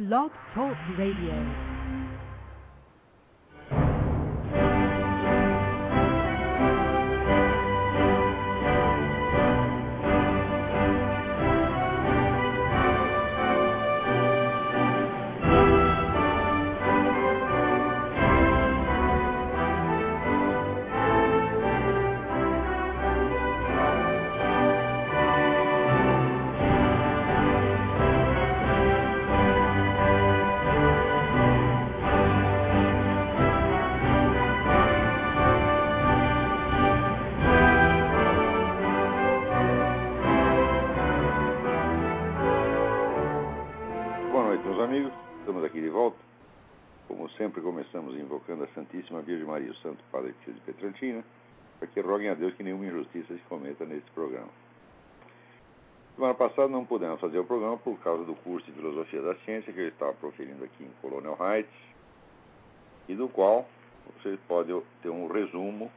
Blog Talk Radio. Maria, o Santo Padre Pio de Petrantina, para que roguem a Deus que nenhuma injustiça se cometa nesse programa. Semana passada não pudemos fazer o programa por causa do curso de Filosofia da Ciência que eu estava proferindo aqui em Colonial Heights, e do qual vocês podem ter um resumo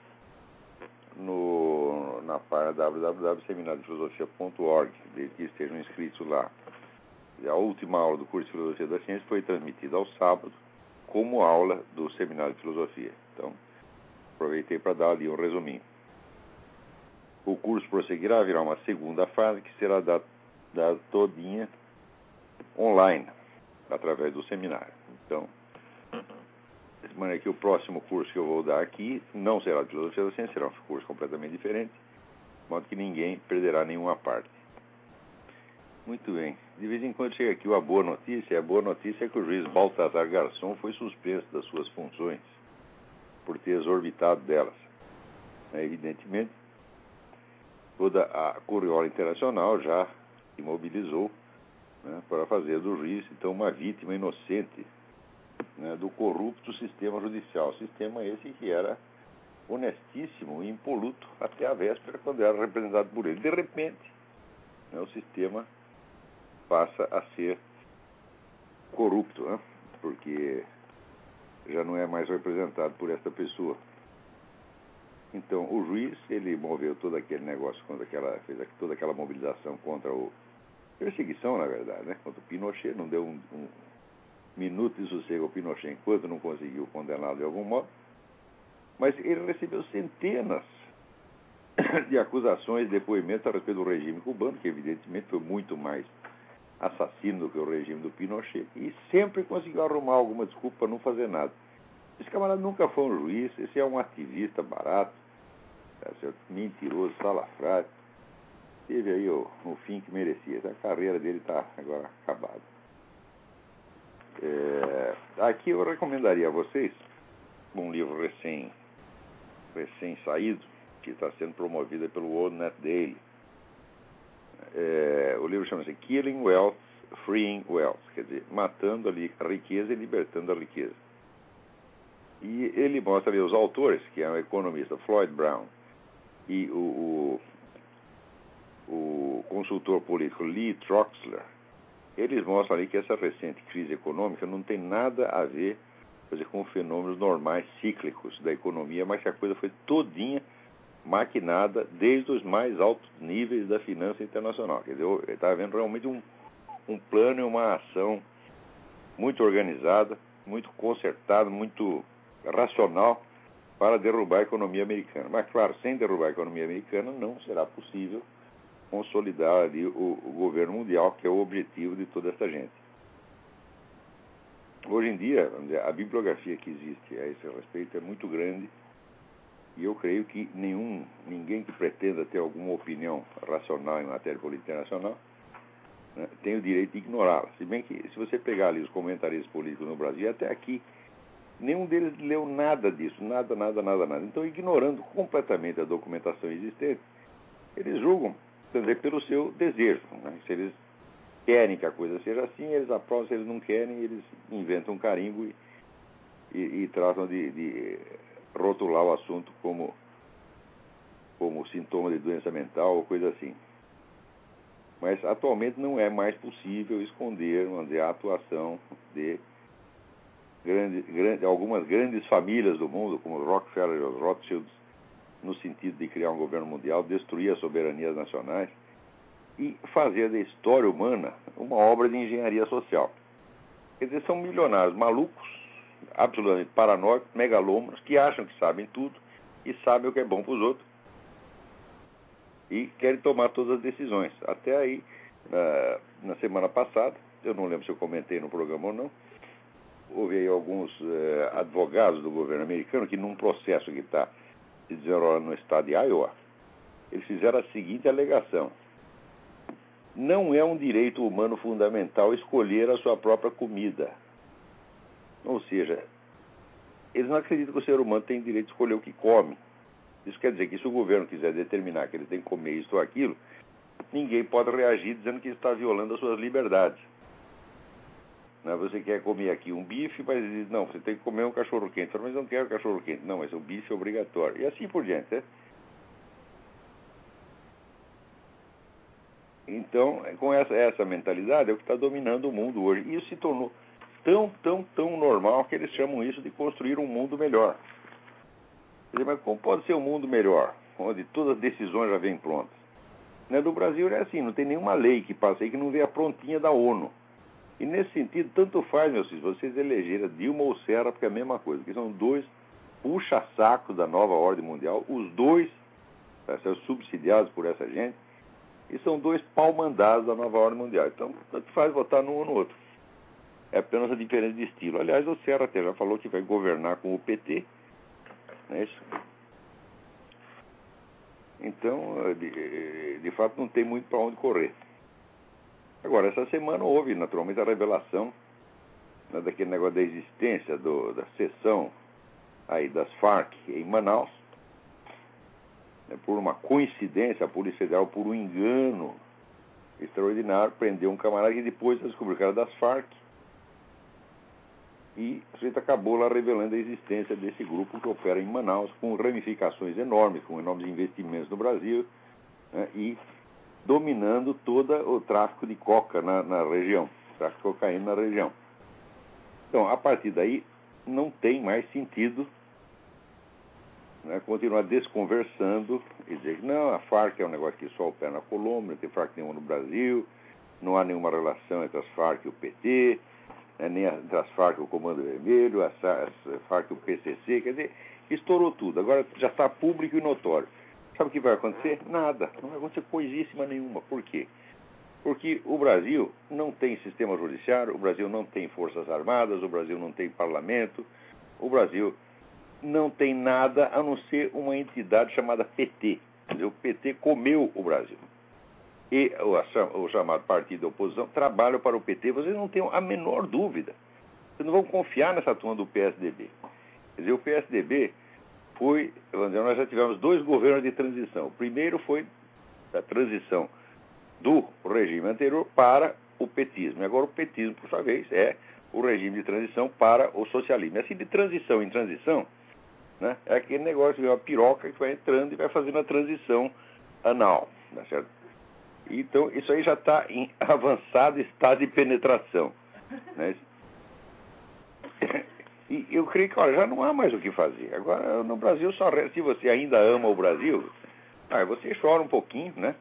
no, na página www.seminariofilosofia.org, desde que estejam inscritos lá. A última aula do curso de Filosofia da Ciência foi transmitida ao sábado como aula do Seminário de Filosofia. Então, aproveitei para dar ali um resuminho. O curso prosseguirá, virá uma segunda fase que será dada, todinha online, através do seminário. Então, de maneira que o próximo curso que eu vou dar aqui não será de Filosofia da Ciência, será um curso completamente diferente, de modo que ninguém perderá nenhuma parte. Muito bem. De vez em quando chega aqui uma boa notícia. A boa notícia é que o juiz Baltazar Garçom foi suspenso das suas funções por ter exorbitado delas. É, evidentemente, toda a Coriola Internacional já se mobilizou né, para fazer do juiz, então, uma vítima inocente né, do corrupto sistema judicial. Sistema esse que era honestíssimo e impoluto até a véspera, quando era representado por ele. De repente, né, o sistema passa a ser corrupto, né? porque já não é mais representado por esta pessoa. Então, o juiz, ele moveu todo aquele negócio contra aquela, fez toda aquela mobilização contra o perseguição, na verdade, né? Contra o Pinochet, não deu um, um minuto de sossego ao Pinochet enquanto não conseguiu condená-lo de algum modo. Mas ele recebeu centenas de acusações, depoimentos a respeito do regime cubano, que evidentemente foi muito mais assassino que o regime do Pinochet, e sempre conseguiu arrumar alguma desculpa para não fazer nada. Esse camarada nunca foi um juiz, esse é um ativista barato, certo? mentiroso, salafrário. Teve aí o, o fim que merecia. A carreira dele está agora acabada. É, aqui eu recomendaria a vocês um livro recém, recém saído, que está sendo promovido pelo World Net Daily. É, o livro chama-se Killing Wealth, Freeing Wealth, quer dizer, matando a, riqueza e libertando a riqueza. E ele mostra ali os autores, que é o economista Floyd Brown e o, o, o consultor político Lee Troxler, eles mostram ali que essa recente crise econômica não tem nada a ver dizer, com fenômenos normais, cíclicos da economia, mas que a coisa foi todinha maquinada desde os mais altos níveis da finança internacional. Quer dizer, está havendo realmente um, um plano e uma ação muito organizada, muito concertada, muito racional para derrubar a economia americana. Mas, claro, sem derrubar a economia americana não será possível consolidar ali o, o governo mundial, que é o objetivo de toda essa gente. Hoje em dia, a bibliografia que existe a esse respeito é muito grande e eu creio que nenhum, ninguém que pretenda ter alguma opinião racional em matéria política internacional né, tem o direito de ignorá-la. Se bem que, se você pegar ali os comentaristas políticos no Brasil, até aqui, nenhum deles leu nada disso, nada, nada, nada, nada. Então, ignorando completamente a documentação existente, eles julgam, quer dizer, pelo seu desejo. Né? Se eles querem que a coisa seja assim, eles aprovam, se eles não querem, eles inventam um carimbo e, e, e tratam de, de rotular o assunto como, como sintoma de doença mental ou coisa assim. Mas atualmente não é mais possível esconder dizer, a atuação de grande, grande, algumas grandes famílias do mundo, como Rockefeller e os Rothschilds, no sentido de criar um governo mundial, destruir as soberanias nacionais e fazer da história humana uma obra de engenharia social. Quer dizer, são milionários malucos, absolutamente paranoicos, megalômanos, que acham que sabem tudo e sabem o que é bom para os outros e querem tomar todas as decisões. Até aí, na, na, semana passada, eu não lembro se eu comentei no programa ou não, houve aí alguns eh, advogados do governo americano que, num processo que está se desenrolando no estado de Iowa, eles fizeram a seguinte alegação. Não é um direito humano fundamental escolher a sua própria comida. Ou seja, eles não acreditam que o ser humano tem direito de escolher o que come. Isso quer dizer que se o governo quiser determinar que ele tem que comer isso ou aquilo, ninguém pode reagir dizendo que está violando as suas liberdades. Não, você quer comer aqui um bife, mas diz, não, você tem que comer um cachorro quente. Mas eu não quero cachorro quente. Não, mas o bife é obrigatório. E assim por diante. Né? Então, com essa, essa mentalidade é o que está dominando o mundo hoje. Isso se tornou tão, tão, tão normal que eles chamam isso de construir um mundo melhor. Dizer, mas como pode ser um mundo melhor, onde todas as decisões já vêm prontas? Né, Brasil é assim, não tem nenhuma lei que passe aí que não venha prontinha da ONU. E nesse sentido, tanto faz, meus filhos, vocês elegeram Dilma ou Serra, porque é a mesma coisa, que são dois puxa-sacos da nova ordem mundial, os dois tá, são subsidiados por essa gente, e são dois pau-mandados da nova ordem mundial. Então, tanto faz votar num ou no outro. É apenas a diferença de estilo. Aliás, o Serra até já falou que vai governar com o PT, não é isso? Então, de, de fato, não tem muito para onde correr. Agora, essa semana houve, naturalmente, a revelação né, daquele negócio da existência do, da sessão aí das Farc em Manaus. Né, por uma coincidência, a Polícia Federal, por um engano extraordinário, prendeu um camarada que depois descobriu que era das Farc e a gente acabou lá revelando a existência desse grupo que opera em Manaus, com ramificações enormes, com enormes investimentos no Brasil né, e dominando todo o tráfico de coca na, na região, tráfico de cocaína na região. Então, a partir daí, não tem mais sentido né, continuar desconversando e dizer que não, a Farc é um negócio que só opera na Colômbia, não tem Farc nenhuma no Brasil, não há nenhuma relação entre as Farc e o PT, nem as Farc o Comando Vermelho, as, as Farc o PCC, quer dizer, estourou tudo. Agora já está público e notório. Sabe o que vai acontecer? Nada. Não vai acontecer coisíssima nenhuma. Por quê? Porque o Brasil não tem sistema judiciário, o Brasil não tem forças armadas, o Brasil não tem parlamento, o Brasil não tem nada a não ser uma entidade chamada PT. Quer dizer, o PT comeu o Brasil e o, chamado partido da oposição trabalham para o PT, vocês não têm a menor dúvida. Vocês não vão confiar nessa turma do PSDB. Quer dizer, o PSDB foi, dizer, nós já tivemos dois governos de transição. O primeiro foi a transição do regime anterior para o petismo. E agora o petismo, por sua vez, é o regime de transição para o socialismo. E assim, de transição em transição, né, é aquele negócio de uma piroca que vai entrando e vai fazendo a transição anal. Tá certo? Então, isso aí já está em avançado estado de penetração. Né? E eu creio que olha, já não há mais o que fazer. Agora, no Brasil, só se você ainda ama o Brasil, ah, você chora um pouquinho, né?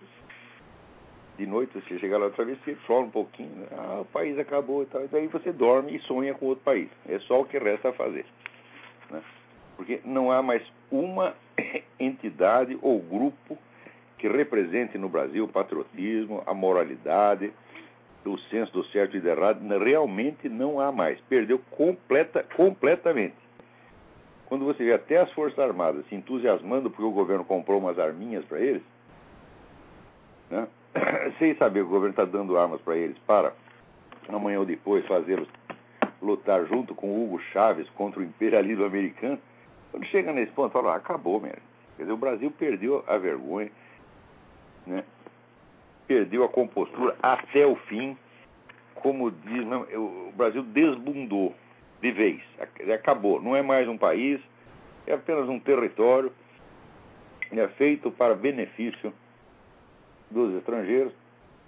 De noite, você chega lá outra vez, você chora um pouquinho. Né? Ah, o país acabou e tal. E daí você dorme e sonha com outro país. É só o que resta a fazer. Né? Porque não há mais uma entidade ou grupo que represente no Brasil o patriotismo, a moralidade, o senso do certo e do errado, realmente não há mais. Perdeu completa, completamente. Quando você vê até as Forças Armadas se entusiasmando porque o governo comprou umas arminhas para eles, né? sem saber que o governo está dando armas para eles para amanhã ou depois fazê-los lutar junto com Hugo Chávez contra o imperialismo americano, quando chega nesse ponto, fala, ah, acabou, mesmo. Quer dizer, o Brasil perdeu a vergonha, né? perdeu a compostura até o fim. Como diz, não, o Brasil desbundou de vez, acabou. Não é mais um país, é apenas um território é feito para benefício dos estrangeiros.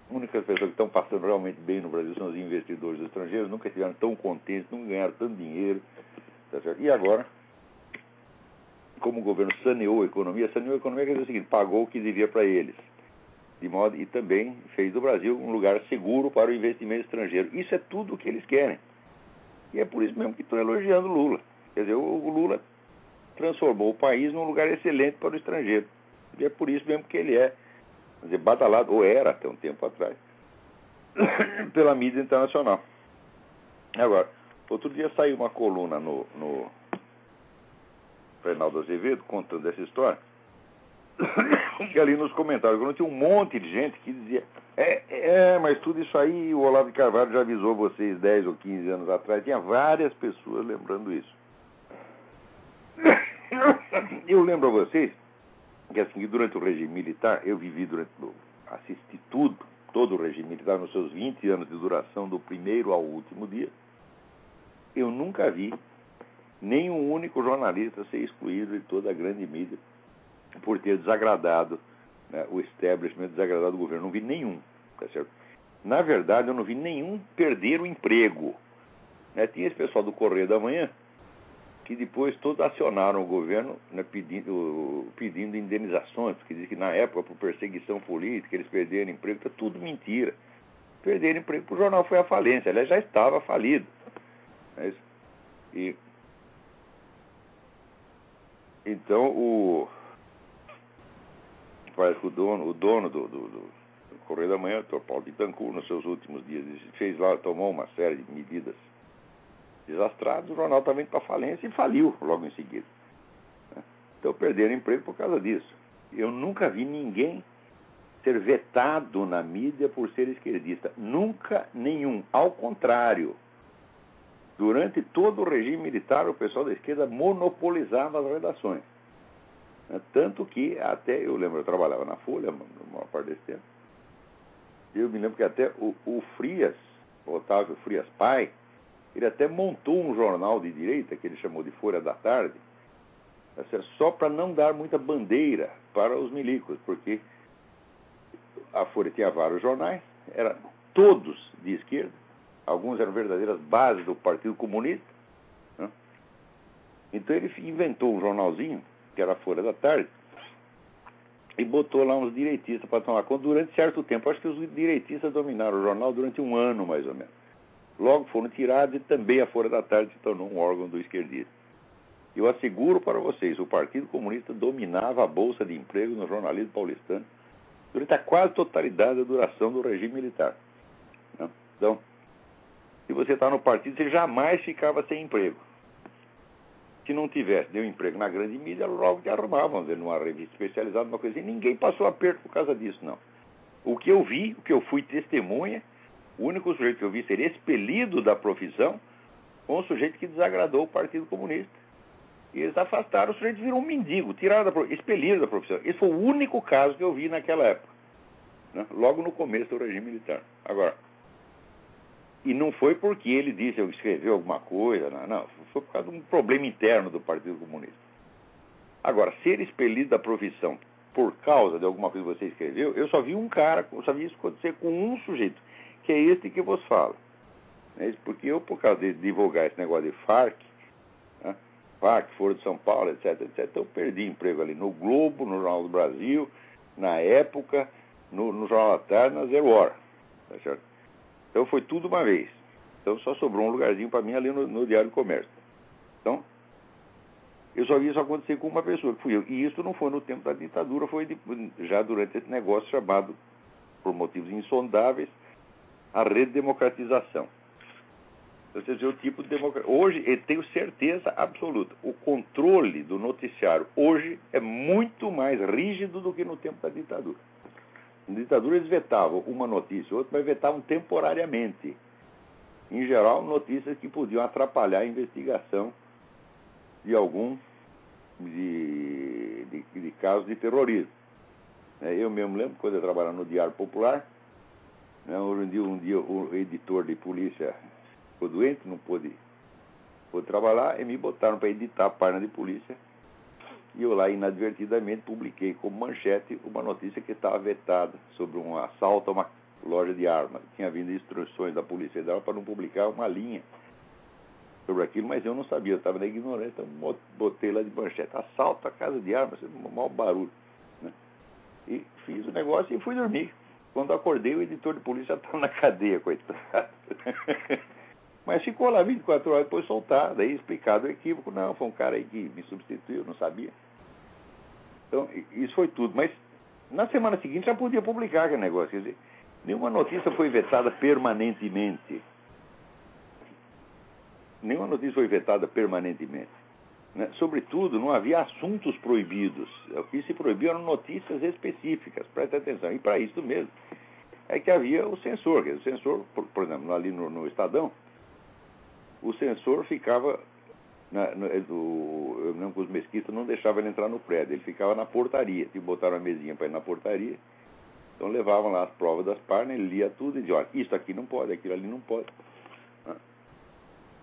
As únicas pessoas que estão passando realmente bem no Brasil são os investidores estrangeiros, nunca estiveram tão contentes, nunca ganharam tanto dinheiro. Tá e agora, como o governo saneou a economia, saneou a economia quer dizer o seguinte, pagou o que devia para eles de modo e também fez do Brasil um lugar seguro para o investimento estrangeiro. Isso é tudo o que eles querem. E é por isso mesmo que estou elogiando Lula. Quer dizer, o Lula transformou o país num lugar excelente para o estrangeiro. E é por isso mesmo que ele é, quer dizer, badalado, ou era até um tempo atrás, pela mídia internacional. Agora, outro dia saiu uma coluna no, no Reinaldo Azevedo contando essa história. E ali nos comentários, tinha um monte de gente que dizia: é, é, mas tudo isso aí o Olavo de Carvalho já avisou vocês 10 ou 15 anos atrás. Tinha várias pessoas lembrando isso. Eu lembro a vocês que assim, durante o regime militar, eu vivi durante. assisti tudo, todo o regime militar, nos seus 20 anos de duração, do primeiro ao último dia. Eu nunca vi nenhum único jornalista ser excluído de toda a grande mídia por ter desagradado né, o establishment, desagradado o governo. Não vi nenhum, tá certo? Na verdade, eu não vi nenhum perder o emprego. Né? Tinha esse pessoal do Correio da Manhã que depois todos acionaram o governo né, pedindo, pedindo indenizações, porque diz que na época, por perseguição política, eles perderam emprego, é tudo mentira. Perderam emprego, o jornal foi à falência, aliás, já estava falido. É e, então, o, parece que o dono, o dono do, do, do Correio da Manhã, o Paulo Bittencourt, nos seus últimos dias, fez lá, tomou uma série de medidas desastradas, o jornal indo para falência e faliu logo em seguida. Né? Então perderam emprego por causa disso. Eu nunca vi ninguém ser vetado na mídia por ser esquerdista. Nunca nenhum. Ao contrário. Durante todo o regime militar, o pessoal da esquerda monopolizava as redações. Né? Tanto que até, eu lembro, eu trabalhava na Folha, na maior parte desse tempo, eu me lembro que até o, o Frias, o Otávio Frias Pai, ele até montou um jornal de direita, que ele chamou de Folha da Tarde, só para não dar muita bandeira para os milicos, porque a Folha tinha vários jornais, eram todos de esquerda, alguns eram verdadeiras bases do Partido Comunista. Né? Então ele inventou um jornalzinho que era a Folha da Tarde, e botou lá uns direitistas para tomar conta durante certo tempo. Acho que os direitistas dominaram o jornal durante um ano, mais ou menos. Logo foram tirados e também a Folha da Tarde se tornou um órgão do esquerdismo. Eu asseguro para vocês, o Partido Comunista dominava a Bolsa de Emprego no jornalismo paulistano durante a quase totalidade da duração do regime militar. Né? Então, se você está no partido, você jamais ficava sem emprego se não tivesse deu emprego na grande mídia, logo te arrumavam, dizer, numa revista especializada, uma coisa assim. Ninguém passou aperto por causa disso, não. O que eu vi, o que eu fui testemunha, o único sujeito que eu vi ser expelido da profissão foi um sujeito que desagradou o Partido Comunista. E eles afastaram, o sujeito virou um mendigo, tiraram da expelido da profissão. Esse foi o único caso que eu vi naquela época, né? logo no começo do regime militar. Agora, e não foi porque ele disse ou escreveu alguma coisa, não, não, foi por causa de um problema interno do Partido Comunista. Agora, ser expelido da profissão por causa de alguma coisa que você escreveu, eu só vi um cara, eu só vi isso acontecer com um sujeito, que é este que vos fala. É porque eu, por causa de divulgar esse negócio de FARC, né, FARC, Foro de São Paulo, etc, etc, eu perdi emprego ali no Globo, no Jornal do Brasil, na época, no, no Jornal da Tarde, na Zero Hora. Tá certo? Então foi tudo uma vez. Então só sobrou um lugarzinho para mim ali no, no, Diário do Comércio. Então, eu só vi isso acontecer com uma pessoa, que fui eu. E isso não foi no tempo da ditadura, foi de, já durante esse negócio chamado, por motivos insondáveis, a redemocratização. Então, você vê o tipo de democracia. Hoje, eu tenho certeza absoluta, o controle do noticiário hoje é muito mais rígido do que no tempo da ditadura. Na ditadura eles vetavam uma notícia ou outra, mas vetavam temporariamente. Em geral, notícias que podiam atrapalhar a investigação de algum de, de, de casos de terrorismo. É, eu mesmo lembro, quando eu trabalhava no Diário Popular, né, um, dia, um dia o editor de polícia ficou doente, não pôde, pôde trabalhar, e me botaram para editar a página de polícia e eu lá inadvertidamente publiquei como manchete uma notícia que estava vetada sobre um assalto a uma loja de armas. Tinha vindo instruções da Polícia Federal para não publicar uma linha sobre aquilo, mas eu não sabia, eu estava na ignorância, então botei lá de manchete, assalto a casa de armas, um mau barulho. Né? E fiz o negócio e fui dormir. Quando acordei, o editor de polícia estava na cadeia, coitado. Mas ficou lá 24 horas depois soltado, aí explicado o equívoco. Não, foi um cara aí que me substituiu, não sabia. Então, isso foi tudo. Mas na semana seguinte já podia publicar aquele negócio. Quer dizer, nenhuma notícia foi vetada permanentemente. Nenhuma notícia foi vetada permanentemente. Né? Sobretudo, não havia assuntos proibidos. O que se proibiu eram notícias específicas. Preste atenção. E para isso mesmo é que havia o censor. Dizer, o censor, por, por, exemplo, ali no, no, Estadão, o censor ficava. Na, no, do, eu lembro que os mesquitas não deixavam ele entrar no prédio, ele ficava na portaria. Tipo, botaram uma mesinha para ir na portaria. Então levavam lá as provas das páginas, ele lia tudo e dizia: olha, isso aqui não pode, aquilo ali não pode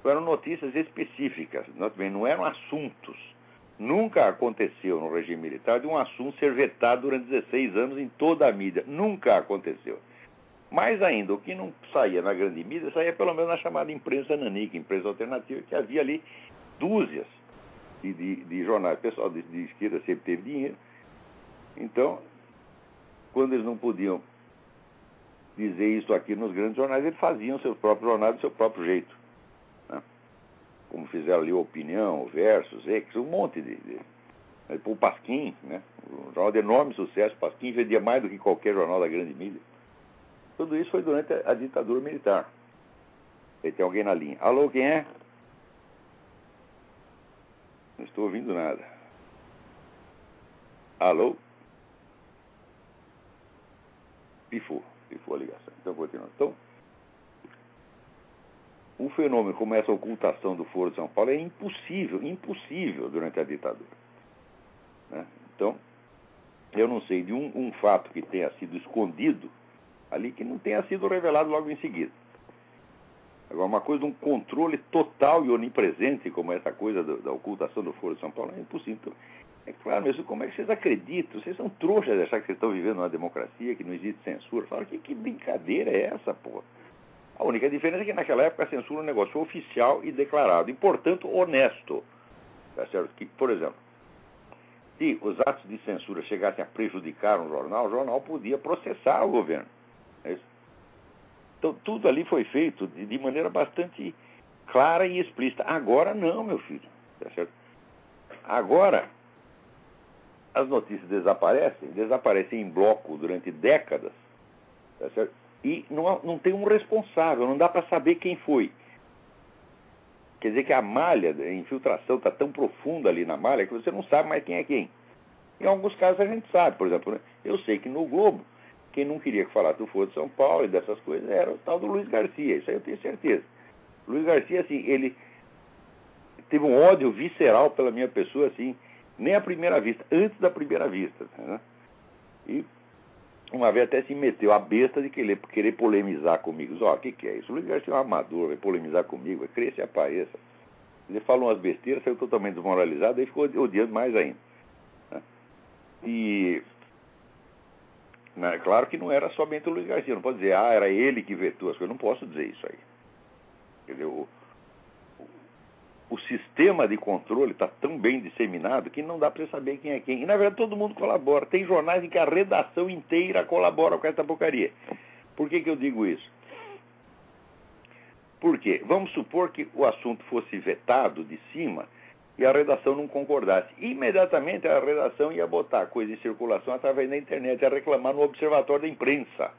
eram notícias específicas, não eram assuntos. Nunca aconteceu no regime militar de um assunto ser vetado durante 16 anos em toda a mídia. Nunca aconteceu. Mais ainda, o que não saía na grande mídia saía pelo menos na chamada imprensa nanica, imprensa alternativa, que havia ali dúzias de, de, de jornais. O pessoal de, de esquerda sempre teve dinheiro. Então, quando eles não podiam dizer isso aqui nos grandes jornais, eles faziam seus próprios jornais do seu próprio jeito como fizeram ali Opinião, Versus, Ex, um monte de. de o Pasquim, né? um jornal de enorme sucesso, Pasquim vendia mais do que qualquer jornal da grande mídia. Tudo isso foi durante a, ditadura militar. E tem alguém na linha. Alô, quem é? Estou ouvindo nada. Alô? Pifou, pifou a ligação. Então, continuando. Então, um fenômeno como essa ocultação do Foro de São Paulo é impossível, impossível durante a ditadura. Né? Então, eu não sei de um, um, fato que tenha sido escondido ali que não tenha sido revelado logo em seguida. Agora, uma coisa de um controle total e onipresente, como essa coisa do, da ocultação do Foro de São Paulo, é impossível. É claro, mas como é que vocês acreditam? Vocês são trouxas de achar que vocês estão vivendo uma democracia, que não existe censura. Fala, que, que brincadeira é essa, porra? A única diferença é que naquela época a censura é um negócio oficial e declarado, e portanto honesto. Tá certo? Que, por exemplo, se os atos de censura chegassem a prejudicar um jornal, o jornal podia processar o governo. Então tudo ali foi feito de, de, maneira bastante clara e explícita. Agora não, meu filho. Tá certo? Agora as notícias desaparecem, desaparecem em bloco durante décadas. Tá certo? e não, não tem um responsável, não dá para saber quem foi. Quer dizer que a malha, a infiltração está tão profunda ali na malha que você não sabe mais quem é quem. Em alguns casos a gente sabe, por exemplo, né? eu sei que no Globo, quem não queria que falasse do Foro de São Paulo e dessas coisas era o tal do Luiz Garcia, isso aí eu tenho certeza. Luiz Garcia, assim, ele teve um ódio visceral pela minha pessoa, assim, nem à primeira vista, antes da primeira vista. Né? E uma vez até se meteu a besta de querer, querer polemizar comigo. Ó, o que, que é isso? O Luiz Garcia é um amador, vai polemizar comigo, cresce e apareça. Ele falou umas besteiras, saiu totalmente desmoralizado, aí ficou odiando mais ainda. Né? E. Né, claro que não era somente o Luiz Garcia, não pode dizer, ah, era ele que vetou as coisas, não posso dizer isso aí. Dizer, o, o sistema de controle está tão bem disseminado que não dá para saber quem é quem. E na verdade todo mundo colabora. Tem jornais em que a redação inteira colabora com essa porcaria. Por que, que eu digo isso? Porque vamos supor que o assunto fosse vetado de cima e a redação não concordasse. Imediatamente a redação ia botar a coisa em circulação através da internet, ia reclamar no observatório da imprensa.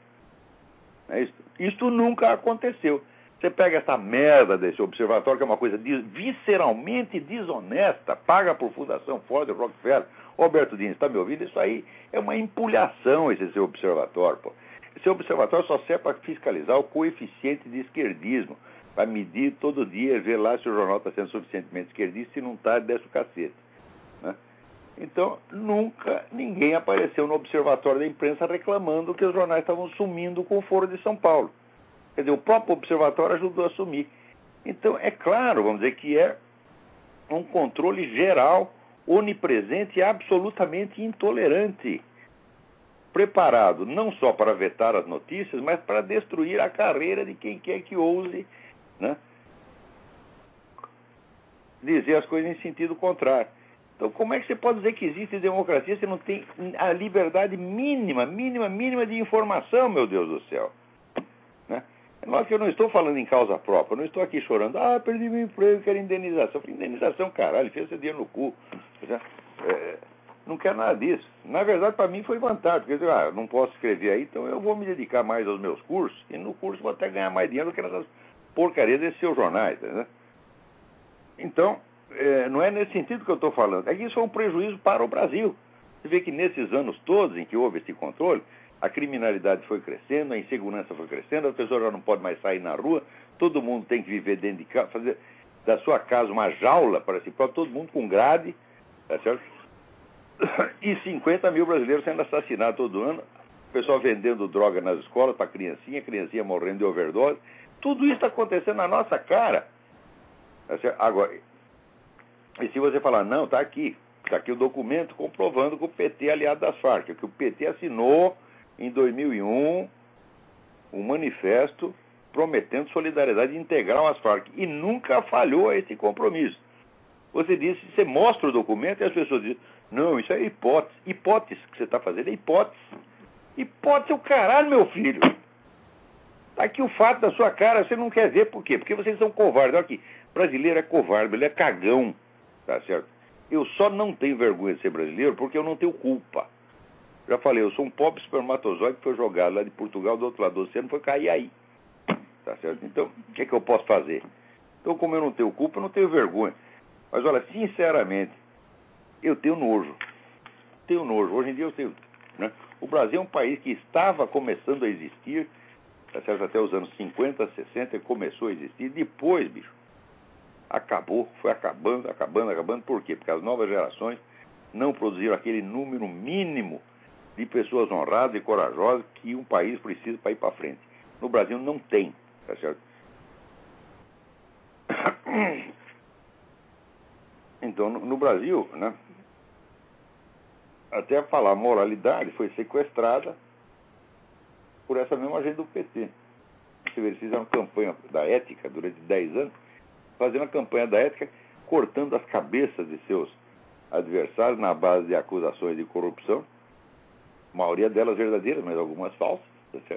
É isso. isso nunca aconteceu. Você pega essa merda desse observatório, que é uma coisa visceralmente desonesta, paga por Fundação Ford, Rockefeller. Roberto Diniz, está me ouvindo? Isso aí é uma empulhação, esse seu observatório. Pô. Esse observatório só serve para fiscalizar o coeficiente de esquerdismo, para medir todo dia, ver lá se o jornal está sendo suficientemente esquerdista, se não está, desce o cacete. Né? Então, nunca ninguém apareceu no observatório da imprensa reclamando que os jornais estavam sumindo com o Foro de São Paulo. Quer dizer, o próprio observatório ajudou a assumir. Então, é claro, vamos dizer, que é um controle geral, onipresente e absolutamente intolerante. Preparado não só para vetar as notícias, mas para destruir a carreira de quem quer que ouse né, dizer as coisas em sentido contrário. Então, como é que você pode dizer que existe democracia se não tem a liberdade mínima, mínima, mínima de informação, meu Deus do céu? Né? Lógico que eu não estou falando em causa própria, eu não estou aqui chorando, ah, perdi meu emprego, quero indenização. Falei, indenização, caralho, fez esse dinheiro no cu. É, não quero nada disso. Na verdade, para mim foi vantagem, porque ah, não posso escrever aí, então eu vou me dedicar mais aos meus cursos, e no curso vou até ganhar mais dinheiro do que nessas porcarias desses seus jornais. Né? Então, é, não é nesse sentido que eu estou falando, é que isso é um prejuízo para o Brasil. Você vê que nesses anos todos em que houve esse controle, a criminalidade foi crescendo, a insegurança foi crescendo, as pessoas já não podem mais sair na rua, todo mundo tem que viver dentro de casa, fazer da sua casa uma jaula para si próprio, todo mundo com grade, tá certo? E 50 mil brasileiros sendo assassinados todo ano, o pessoal vendendo droga nas escolas para criancinha, criancinha morrendo de overdose. Tudo isso está acontecendo na nossa cara. Tá Agora, e se você falar, não, está aqui, está aqui o documento comprovando que o PT é aliado das Farc, que o PT assinou em 2001 um manifesto prometendo solidariedade integral às Farc e nunca falhou a esse compromisso. Você disse, você mostra o documento e as pessoas dizem, não, isso é hipótese. Hipótese que você está fazendo é hipótese. Hipótese é o caralho, meu filho. Aqui o fato da sua cara, você não quer ver por quê? Porque vocês são covardes. Olha aqui, brasileiro é covarde, ele é cagão, tá certo? Eu só não tenho vergonha de ser brasileiro porque eu não tenho culpa. Já falei, eu sou um pobre espermatozoide que foi jogado lá de Portugal, do outro lado do oceano, foi cair aí. Tá certo? Então, o que, é que eu posso fazer? Então, como eu não tenho culpa, eu não tenho vergonha. Mas olha, sinceramente, eu tenho nojo. Tenho nojo. Hoje em dia eu tenho. Né? O Brasil é um país que estava começando a existir, tá certo? até os anos 50, 60, começou a existir. Depois, bicho, acabou, foi acabando, acabando, acabando. Por quê? Porque as novas gerações não produziram aquele número mínimo de pessoas honradas e corajosas que um país precisa para ir para frente. No Brasil não tem, tá certo? Então, no, Brasil, né, até falar moralidade foi sequestrada por essa mesma agenda do PT. Você vê, eles fizeram campanha da ética durante 10 anos, fazendo a campanha da ética, cortando as cabeças de seus adversários na base de acusações de corrupção, a maioria delas verdadeiras, mas algumas falsas. Tá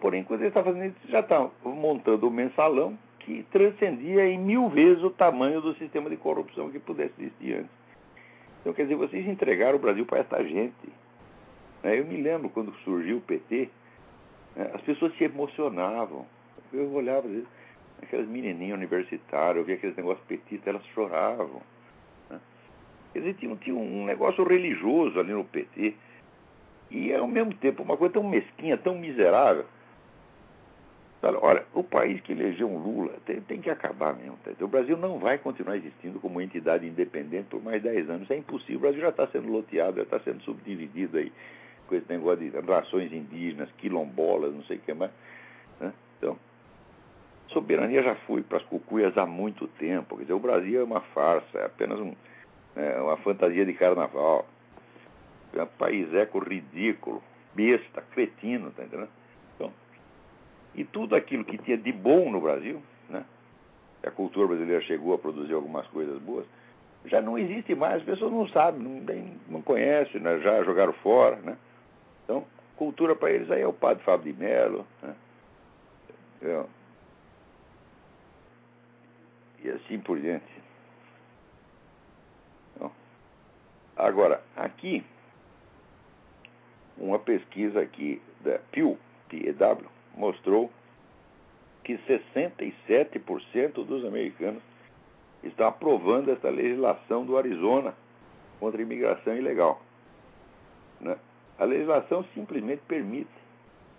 Porém, quando ele está fazendo isso, já está montando um mensalão que transcendia em mil vezes o tamanho do sistema de corrupção que pudesse existir antes. Então, quer dizer, vocês entregaram o Brasil para essa gente. Né? Eu me lembro quando surgiu o PT? As pessoas se emocionavam. Eu olhava, às vezes, aquelas menininhas universitárias, eu via aqueles negócios petistas, elas choravam. Né? Quer dizer, tinha, tinha um negócio religioso ali no PT. E, ao mesmo tempo, uma coisa tão mesquinha, tão miserável. Olha, o país que elegeu um Lula tem, tem que acabar mesmo. Tá? O Brasil não vai continuar existindo como entidade independente por mais 10 anos. É impossível. O Brasil já está sendo loteado, já está sendo subdividido aí com esse negócio de nações indígenas, quilombolas, não sei o que mais. Né? Então, soberania já foi para as cucuias há muito tempo. Quer dizer, o Brasil é uma farsa, é apenas um, é, uma fantasia de carnaval. É um país eco ridículo, besta, cretino, tá entendendo? E tudo aquilo que tinha de bom no Brasil, né? a cultura brasileira chegou a produzir algumas coisas boas, já não existe mais, as pessoas não sabem, não, não conhecem, né? já jogaram fora. Né? Cultura para eles aí é o padre Fábio de Mello. Né? E assim por diante. Então, agora, aqui, uma pesquisa aqui da Pew, PEW, mostrou que 67% dos americanos estão aprovando essa legislação do Arizona contra a imigração ilegal. Né? A legislação simplesmente permite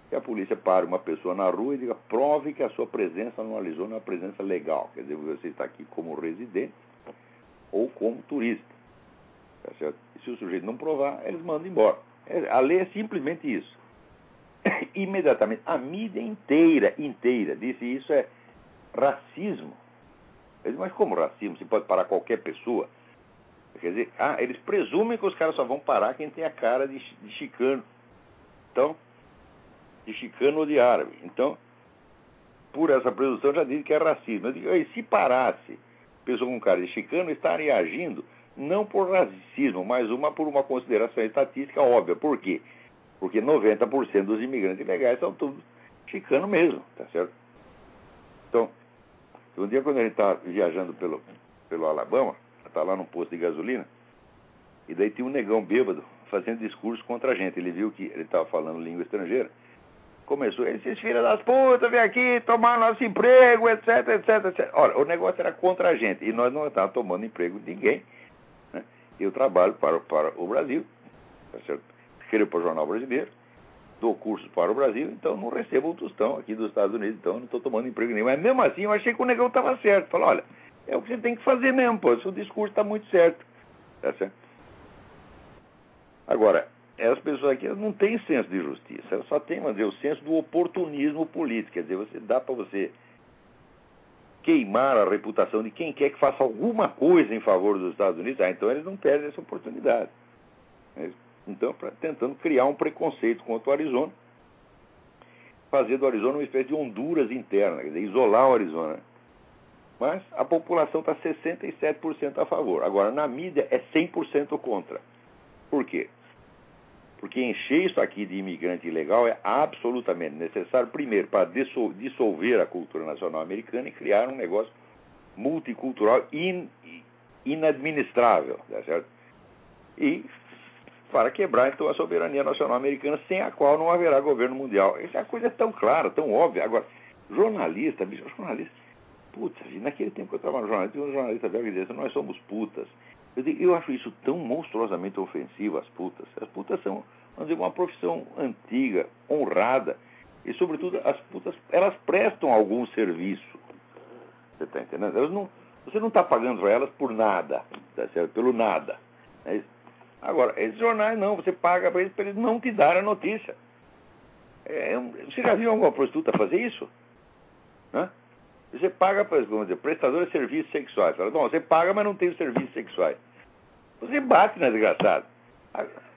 que a polícia pare uma pessoa na rua e diga prove que a sua presença no Arizona é uma presença legal. Quer dizer, você está aqui como residente ou como turista. Tá se o sujeito não provar, eles mandam embora. É, a lei é simplesmente isso. imediatamente, a mídia inteira, inteira, disse isso é racismo. Mas como racismo? Se pode parar qualquer pessoa? Quer dizer, ah, eles presumem que os caras só vão parar quem tem a cara de, de chicano. Então, de chicano ou de árabe. Então, por essa presunção, já disse que é racismo. Eu digo, e se parasse pessoa com cara de chicano, estaria agindo não por racismo, mas uma por uma consideração estatística óbvia. Por quê? Porque 90% dos imigrantes ilegais são todos chicanos mesmo, tá certo? Então, um dia quando a gente estava viajando pelo, pelo Alabama, tá lá num posto de gasolina, e daí tinha um negão bêbado fazendo discurso contra a gente. Ele viu que ele estava falando língua estrangeira. Começou, esses filhos das putas, vem aqui tomar nosso emprego, etc, etc, etc. Olha, o negócio era contra a gente e nós não estávamos tomando emprego de ninguém. Né? Eu trabalho para, para o Brasil, tá certo? escrevo para o Jornal Brasileiro, dou cursos para o Brasil, então não recebo um tostão aqui dos Estados Unidos, então não estou tomando emprego nenhum. Mas mesmo assim eu achei que o negão estava certo. Falei, olha, é o que você tem que fazer mesmo, pô, seu discurso está muito certo. Tá certo? Agora, as pessoas aqui não têm senso de justiça, elas só têm, dizer, o senso do oportunismo político. Quer dizer, você dá para você queimar a reputação de quem quer que faça alguma coisa em favor dos Estados Unidos, ah, então eles não perdem essa oportunidade. Então, pra, tentando criar um preconceito contra o Arizona, fazer do Arizona uma espécie de Honduras interna, quer dizer, isolar o Arizona. Mas a população está 67% a favor. Agora, na mídia, é 100% contra. Por quê? Porque encher isso aqui de imigrante ilegal é absolutamente necessário, primeiro, para dissolver a cultura nacional americana e criar um negócio multicultural in, inadministrável, tá certo? E para quebrar, então, a soberania nacional americana, sem a qual não haverá governo mundial. Essa coisa é tão clara, tão óbvia. Agora, jornalista, jornalista, putz, naquele tempo que eu trabalhava no jornalista, um jornalista velho dizia, nós somos putas. Eu, eu acho isso tão monstruosamente ofensivo, as putas. As putas são, vamos dizer, uma profissão antiga, honrada, e, sobretudo, as putas, elas prestam algum serviço. Você está entendendo? Elas não, você não está pagando para elas por nada, tá certo? pelo nada. É Agora, esses jornais não, você paga para eles para eles não te darem a notícia. É, você já viu alguma prostituta fazer isso? Hã? Você paga vamos dizer, prestador de serviços sexuais. Fala, bom, você paga, mas não tem os serviços sexuais. Você bate na desgraçada.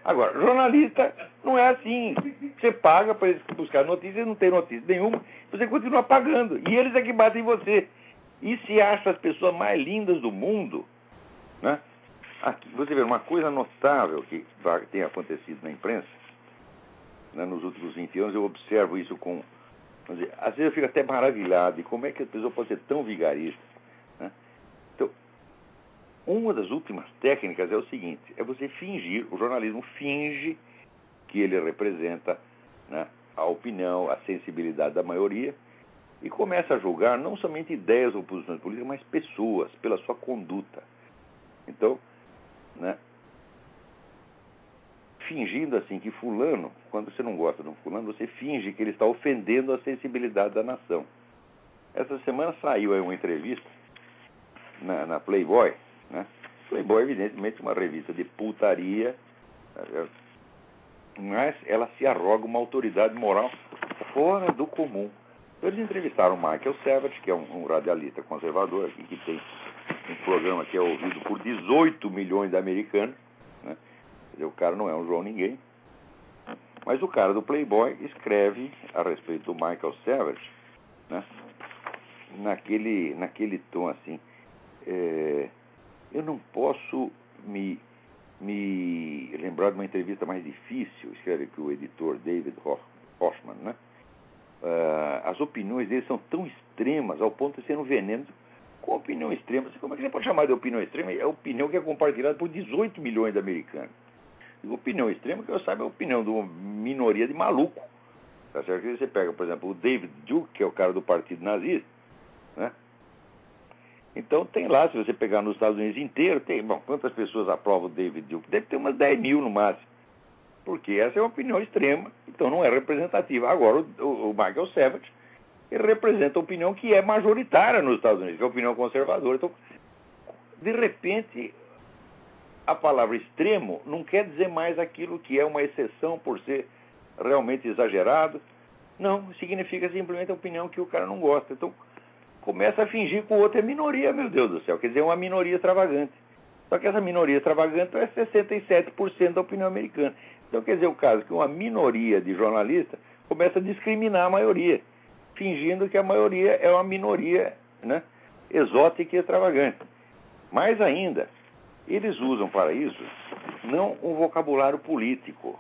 Agora, jornalista não é assim. Você paga para eles buscar notícias, não tem notícia nenhuma, você continua pagando. E eles é que batem em você. E se acha as pessoas mais lindas do mundo, né? Aqui, você vê uma coisa notável que tem acontecido na imprensa, né, nos últimos 20 anos, eu observo isso com Dizer, às vezes eu fico até maravilhado de como é que a pessoa pode ser tão vigarista. Né? Então, uma das últimas técnicas é o seguinte: é você fingir, o jornalismo finge que ele representa né, a opinião, a sensibilidade da maioria e começa a julgar não somente ideias ou posições políticas, mas pessoas pela sua conduta. Então, né, fingindo assim que fulano, quando você não gosta de um fulano, você finge que ele está ofendendo a sensibilidade da nação. Essa semana saiu aí uma entrevista na, na Playboy, né? Playboy, evidentemente, uma revista de putaria, tá mas ela se arroga uma autoridade moral fora do comum. Eles entrevistaram Michael Savage, que é um, um radialista conservador aqui, que tem um programa que é ouvido por 18 milhões de americanos, dizer, o cara não é um João Ninguém. Mas o cara do Playboy escreve a respeito do Michael Savage, né? naquele, naquele tom assim. É, eu não posso me, me lembrar de uma entrevista mais difícil, escreve que o editor David Hoffman, né? Uh, as opiniões dele são tão extremas ao ponto de ser um veneno. Com opinião extrema, como é que você pode chamar de opinião extrema? É a opinião que é compartilhada por 18 milhões de americanos opinião extrema, que eu saiba, é a opinião de uma minoria de maluco. Tá certo? Você pega, por exemplo, o David Duke, que é o cara do partido nazista, né? Então tem lá, se você pegar nos Estados Unidos inteiro, tem, bom, quantas pessoas aprovam o David Duke? Deve ter umas 10 mil no máximo. Porque essa é uma opinião extrema, então não é representativa. Agora, o, o Michael Savage, ele representa a opinião que é majoritária nos Estados Unidos, que é a opinião conservadora. Então, de repente, a palavra extremo não quer dizer mais aquilo que é uma exceção por ser realmente exagerado. Não, significa simplesmente a opinião que o cara não gosta. Então, começa a fingir que o outro é minoria, meu Deus do céu. Quer dizer, é uma minoria extravagante. Só que essa minoria extravagante é 67% da opinião americana. Então, quer dizer, o caso que uma minoria de jornalistas começa a discriminar a maioria, fingindo que a maioria é uma minoria né, exótica e extravagante. Mais ainda, eles usam para isso não um vocabulário político,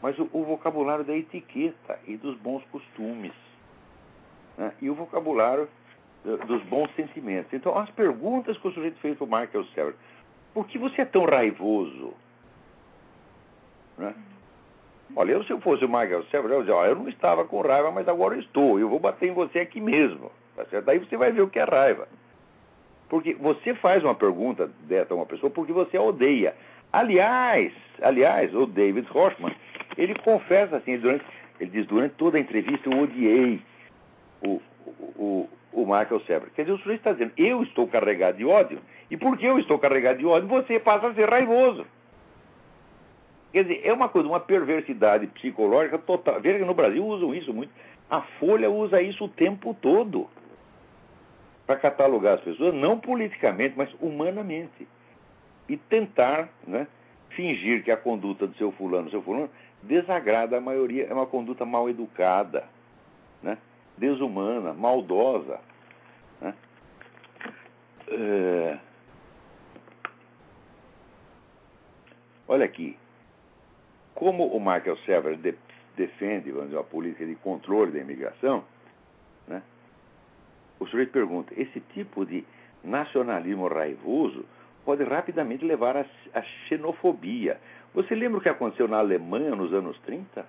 mas o, o vocabulário da etiqueta e dos bons costumes. Né? E o vocabulário dos bons sentimentos. Então, as perguntas que o sujeito fez para o Michael Sever. Por que você é tão raivoso? Né? Olha, eu, se eu fosse o Michael Sever, eu, dizer, ó, eu não estava com raiva, mas agora estou. Eu vou bater em você aqui mesmo. Tá? Daí você vai ver o que é raiva. Porque você faz uma pergunta dessa a uma pessoa porque você a odeia. Aliás, aliás, o David Hoffman, ele confessa assim, durante, ele diz, durante toda a entrevista eu odiei o, o, o Michael Sever. Quer dizer, o sujeito está dizendo, eu estou carregado de ódio, e porque eu estou carregado de ódio, você passa a ser raivoso. Quer dizer, é uma coisa, uma perversidade psicológica total. Veja que no Brasil usam isso muito. A Folha usa isso o tempo todo para catalogar as pessoas, não politicamente, mas humanamente. E tentar né, fingir que a conduta do seu fulano, seu fulano, desagrada a maioria, é uma conduta mal educada, né, desumana, maldosa. Né. É... Olha aqui, como o Michael Sever de, defende vamos dizer, política de controle da imigração, o sujeito pergunta: esse tipo de nacionalismo raivoso pode rapidamente levar à, xenofobia. Você lembra o que aconteceu na Alemanha nos anos 30?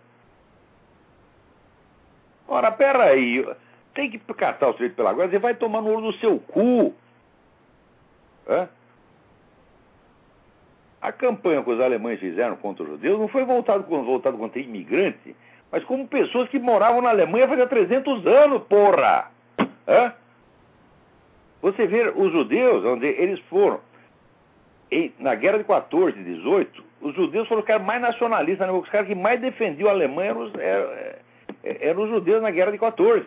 Ora, peraí, tem que catar o sujeito pela guarda, você vai tomar no olho do seu cu. Hã? A campanha que os alemães fizeram contra os judeus não foi voltado, voltado contra imigrantes, mas como pessoas que moravam na Alemanha fazia 300 anos, porra! Hã? Você vê os judeus, onde eles foram, na guerra de 14 e 18, os judeus foram os caras mais nacionalistas, né? os caras que mais defendiam a Alemanha eram os, eram, eram os judeus na guerra de 14.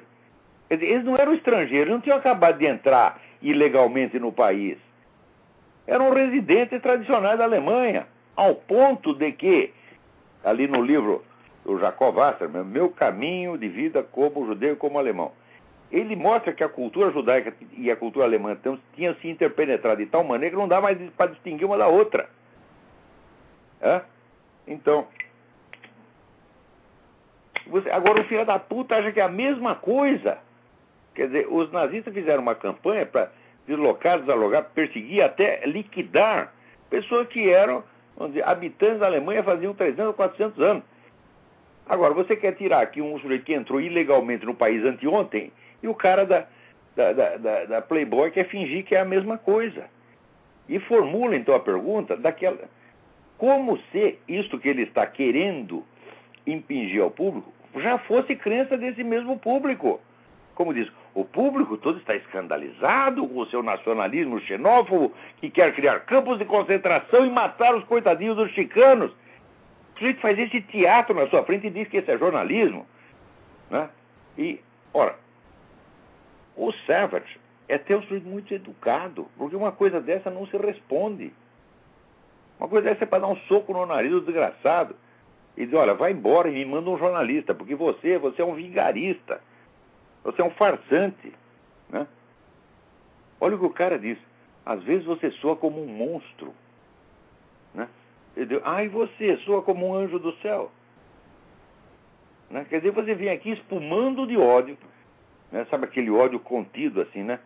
Quer dizer, eles não eram estrangeiros, não tinham acabado de entrar ilegalmente no país eram residentes tradicionais da Alemanha, ao ponto de que, ali no livro do Jacob Wasserman, Meu Caminho de Vida como Judeu e como Alemão, ele mostra que a cultura judaica e a cultura alemã tinham se interpenetrado de tal maneira que não dá mais para distinguir uma da outra. É? Então, você, agora o filho da puta acha que é a mesma coisa. Quer dizer, os nazistas fizeram uma campanha para deslocar, desalogar, perseguir, até liquidar pessoas que eram dizer, habitantes da Alemanha faziam 300 ou 400 anos. Agora, você quer tirar aqui um sujeito que entrou ilegalmente no país anteontem e o cara da, da, da, da, Playboy quer fingir que é a mesma coisa. E formula então a pergunta daquela. Como se isto que ele está querendo impingir ao público já fosse crença desse mesmo público. Como diz, o público todo está escandalizado com o seu nacionalismo xenófobo, que quer criar campos de concentração e matar os coitadinhos dos chicanos. O sujeito faz esse teatro na sua frente e diz que esse é jornalismo. Né? E, ora, o Savage é ter um sujeito muito educado, porque uma coisa dessa não se responde. Uma coisa dessa é para dar um soco no nariz do desgraçado e dizer, olha, vai embora e me manda um jornalista, porque você, você é um vigarista. Você é um farsante. Né? Olha o que o cara diz. Às vezes você soa como um monstro. Né? Ele diz, ah, e você soa como um anjo do céu. Né? Quer dizer, você vem aqui espumando de ódio. Né? Sabe aquele ódio contido, assim, né?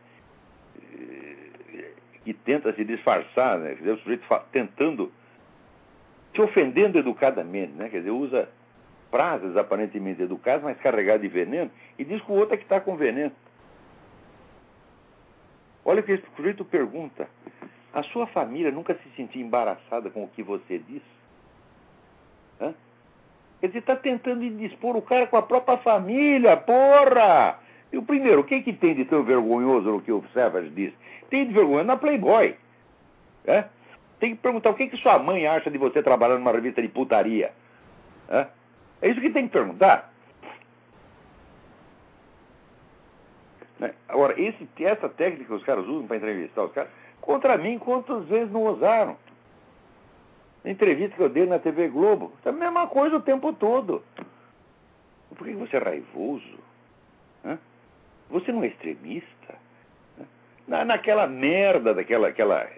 Que tenta se disfarçar, né? Quer dizer, o sujeito tentando, te ofendendo educadamente, né? Quer dizer, usa frases aparentemente educadas, mas carregadas de veneno, e diz que o outro é que está com veneno. Olha o que esse sujeito pergunta. A sua família nunca se sentiu embaraçada com o que você? Hã? Quer dizer, está tentando indispor o cara com a própria família, porra! E o primeiro, o que, que tem de tão vergonhoso no que o Savage diz? Tem de vergonha na Playboy. É? Tem que perguntar o que, que sua mãe acha de você trabalhar numa revista de putaria. É? É isso que tem que perguntar. Né? Agora, esse, essa técnica que os caras usam para entrevistar os caras, contra mim, quantas vezes não usaram? Na entrevista que eu dei na TV Globo, é a mesma coisa o tempo todo. Por que você é raivoso? Hã? Você não é extremista? Na, naquela merda daquela aquela,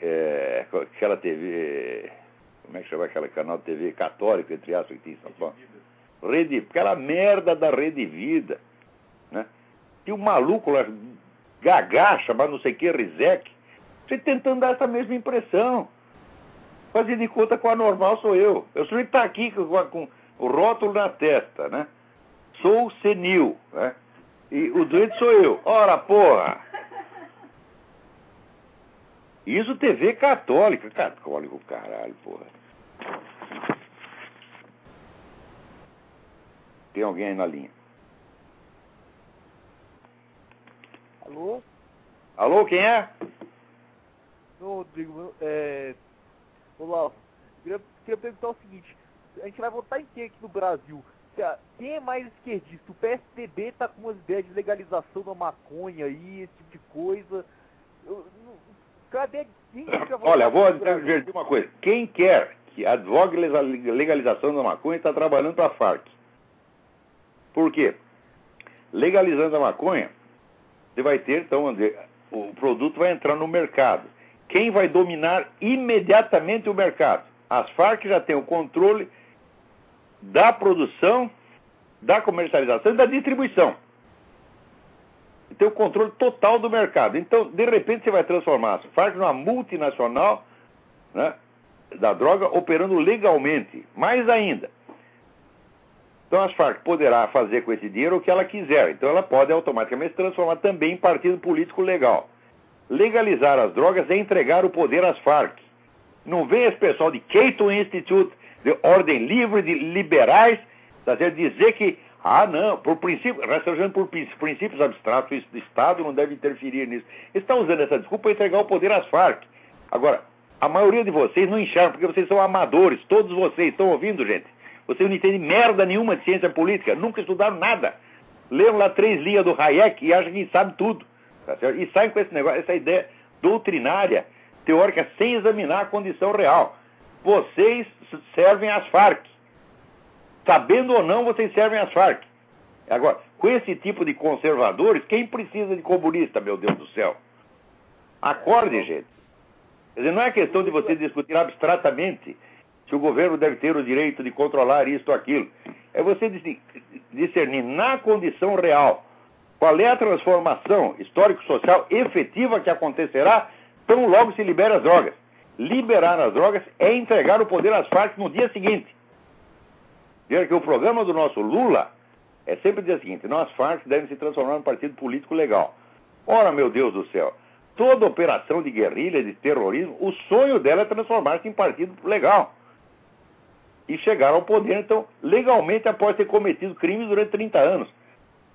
é, aquela TV como é que chama aquele canal de TV católico, entre aspas, que tem em São Paulo? Rede, aquela merda da Rede Vida. Né? Tinha um maluco lá, gagá, chamado não sei o que, Rizek, você tentando dar essa mesma impressão. Fazendo de conta que o anormal sou eu. Eu sou está aqui com, com, o rótulo na testa, né? Sou senil, né? E o doente sou eu. Ora, porra! Isso TV católica. Católico, caralho, porra. Tem alguém aí na linha? Alô? Alô, quem é? Ô, Rodrigo, é... Olá, queria, queria perguntar o seguinte, a gente vai votar em quem aqui no Brasil? Quem é mais esquerdista? O PSDB tá com umas ideias de legalização da maconha aí, esse tipo de coisa. Eu, cadê quem que Olha, vou dizer uma coisa. Quem quer que advogue a legalização da maconha está trabalhando para a Farc. Por quê? Legalizando a maconha, você vai ter, então, o produto vai entrar no mercado. Quem vai dominar imediatamente o mercado? As Farc já têm o controle da produção, da comercialização e da distribuição. Tem o controle total do mercado. Então, de repente, você vai transformar as Farc numa multinacional né, da droga operando legalmente. Mais ainda. Então, as Farc poderá fazer com esse dinheiro o que ela quiser. Então, ela pode automaticamente se transformar também em partido político legal. Legalizar as drogas é entregar o poder às Farc. Não vem esse pessoal de Cato Institute, de Ordem Livre, de liberais, tá certo? dizer que, ah, não, por princípio, restaurando por princípios abstratos, o Estado não deve interferir nisso. Eles estão usando essa desculpa para entregar o poder às Farc. Agora, a maioria de vocês não enxergam, porque vocês são amadores, todos vocês estão ouvindo, gente. Vocês não entendem merda nenhuma de ciência política, nunca estudaram nada. Leram lá três linhas do Hayek e acham que sabe tudo. Tá e saem com esse negócio, essa ideia doutrinária, teórica, sem examinar a condição real. Vocês servem às Farc. Sabendo ou não, vocês servem às Farc. Agora, com esse tipo de conservadores, quem precisa de comunista, meu Deus do céu? Acorde, gente. Quer dizer, não é questão de você discutir abstratamente se o governo deve ter o direito de controlar isto ou aquilo. É você discernir na condição real qual é a transformação histórico-social efetiva que acontecerá tão logo se libera as drogas? Liberar as drogas é entregar o poder às Farc no dia seguinte. Veja que o programa do nosso Lula é sempre o dia seguinte: nós Farc devem se transformar em partido político legal. Ora, meu Deus do céu, toda operação de guerrilha, de terrorismo, o sonho dela é transformar-se em partido legal. E chegar ao poder, então, legalmente após ter cometido crimes durante 30 anos.